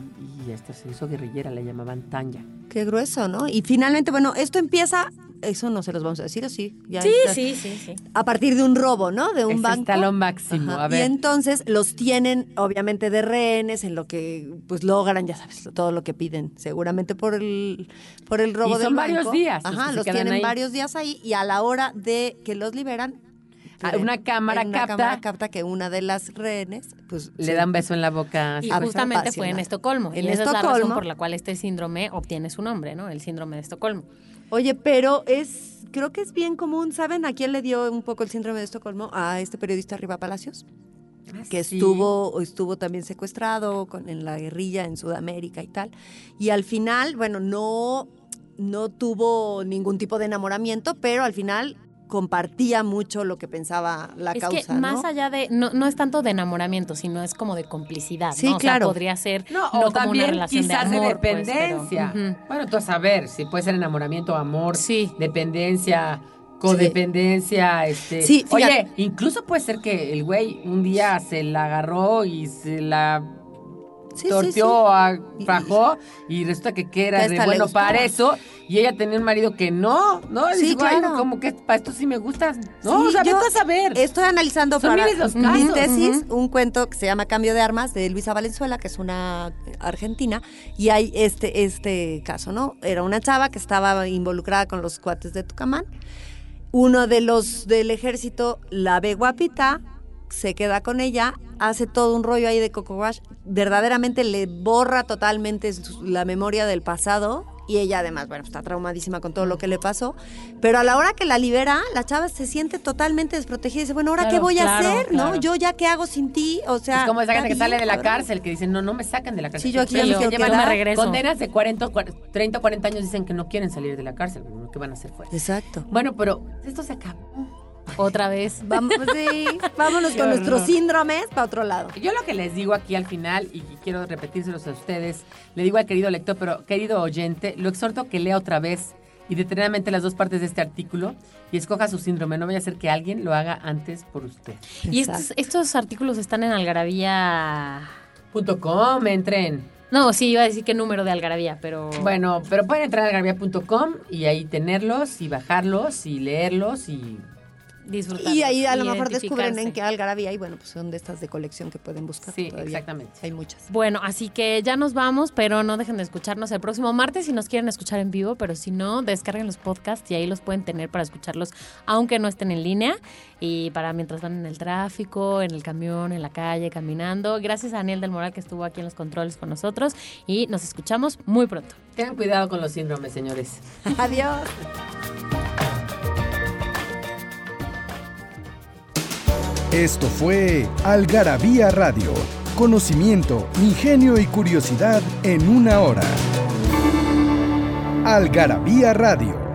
y hasta se hizo guerrillera, le llamaban Tanya. Qué grueso, ¿no? Y finalmente, bueno, esto empieza, eso no se los vamos a decir, ¿o sí? Ya Sí, está. sí, sí, sí. A partir de un robo, ¿no? De un Ese banco. está lo máximo. Ajá. A Y ver, entonces los tienen, obviamente, de rehenes en lo que pues logran, ya sabes, todo lo que piden, seguramente por el, por el robo Y del son varios días los Ajá, los tienen ahí. varios días ahí y a la hora de que los liberan. Ah, una cámara una capta- cámara capta que una de las rehenes, pues. le sí. da un beso en la boca. Y justamente fue en. Estocolmo. En y esa es la razón por la cual este síndrome obtiene su nombre, ¿no? El síndrome de Estocolmo. Oye, pero es, creo que es bien común, ¿saben a quién le dio un poco el síndrome de Estocolmo? A este periodista Riva Palacios. que Sí. estuvo estuvo también secuestrado con, en la guerrilla en Sudamérica y tal. Y al final, bueno, no, no tuvo ningún tipo de enamoramiento, pero al final compartía mucho lo que pensaba la es causa, que ¿no? más allá de, no, no es tanto de enamoramiento, sino es como de complicidad, Sí, ¿no? O claro. sea, podría ser No, no, o como también una relación quizás de pues, pero- dependencia. Bueno, tú a saber si puede ser enamoramiento, amor, Sí. dependencia, codependencia, este. Sí, Oye, incluso puede ser que el güey un día se la agarró y se la Sí, torteó, sí. fajó y resulta que, que era de bueno para eso y ella tenía un marido que no, no, y Sí, dice, "Ay, claro. como que para esto sí me gusta. No, o sea, yo a saber. Estoy analizando Son para los mi tesis un cuento que se llama Cambio de Armas de Luisa Valenzuela, que es una argentina, y hay este, este caso, ¿no? Era una chava que estaba involucrada con los cuates de Tucamán. Uno de los del ejército la ve guapita, se queda con ella, hace todo un rollo ahí de Coco Wash, verdaderamente le borra totalmente su- la memoria del pasado y ella además, bueno, está traumadísima con todo lo que le pasó, pero a la hora que la libera, la chava se siente totalmente desprotegida y dice, bueno, ¿ahora Claro, qué voy claro, a hacer? ¿No? Yo ya qué hago sin ti, o sea... es como esa gente que sale de la cabrón. cárcel que dicen, no, no me saquen de la cárcel. Sí, yo aquí que quiero llevan me regreso. Condenas de 40, o 40, 30 o 40 años dicen que no quieren salir de la cárcel, ¿qué van a hacer fuera? Exacto. Bueno, pero esto se acaba. Otra vez. Vamos, *laughs* sí, vámonos con nuestros síndromes para otro lado. Yo lo que les digo aquí al final, y quiero repetírselos a ustedes, le digo al querido lector, pero querido oyente, lo exhorto a que lea otra vez y detenidamente las dos partes de este artículo y escoja su síndrome. No vaya a ser que alguien lo haga antes por usted. Y estos, estos artículos están en Algarabía. Punto .com, entren. No, sí, iba a decir qué número de Algarabía, pero. Bueno, pero pueden entrar a garabia.com y ahí tenerlos y bajarlos y leerlos y disfrutar. Y ahí a lo mejor descubren en qué algarabía y bueno, pues son de estas de colección que pueden buscar. Sí, todavía. exactamente. Hay muchas. Bueno, así que ya nos vamos, pero no dejen de escucharnos el próximo martes si nos quieren escuchar en vivo, pero si no, descarguen los podcasts y ahí los pueden tener para escucharlos aunque no estén en línea y para mientras van en el tráfico, en el camión, en la calle, caminando. Gracias a Daniel del Moral que estuvo aquí en los controles con nosotros y nos escuchamos muy pronto. tengan cuidado con los síndromes, señores. *laughs* Adiós. Esto fue Algarabía Radio. Conocimiento, ingenio y curiosidad en una hora. Algarabía Radio.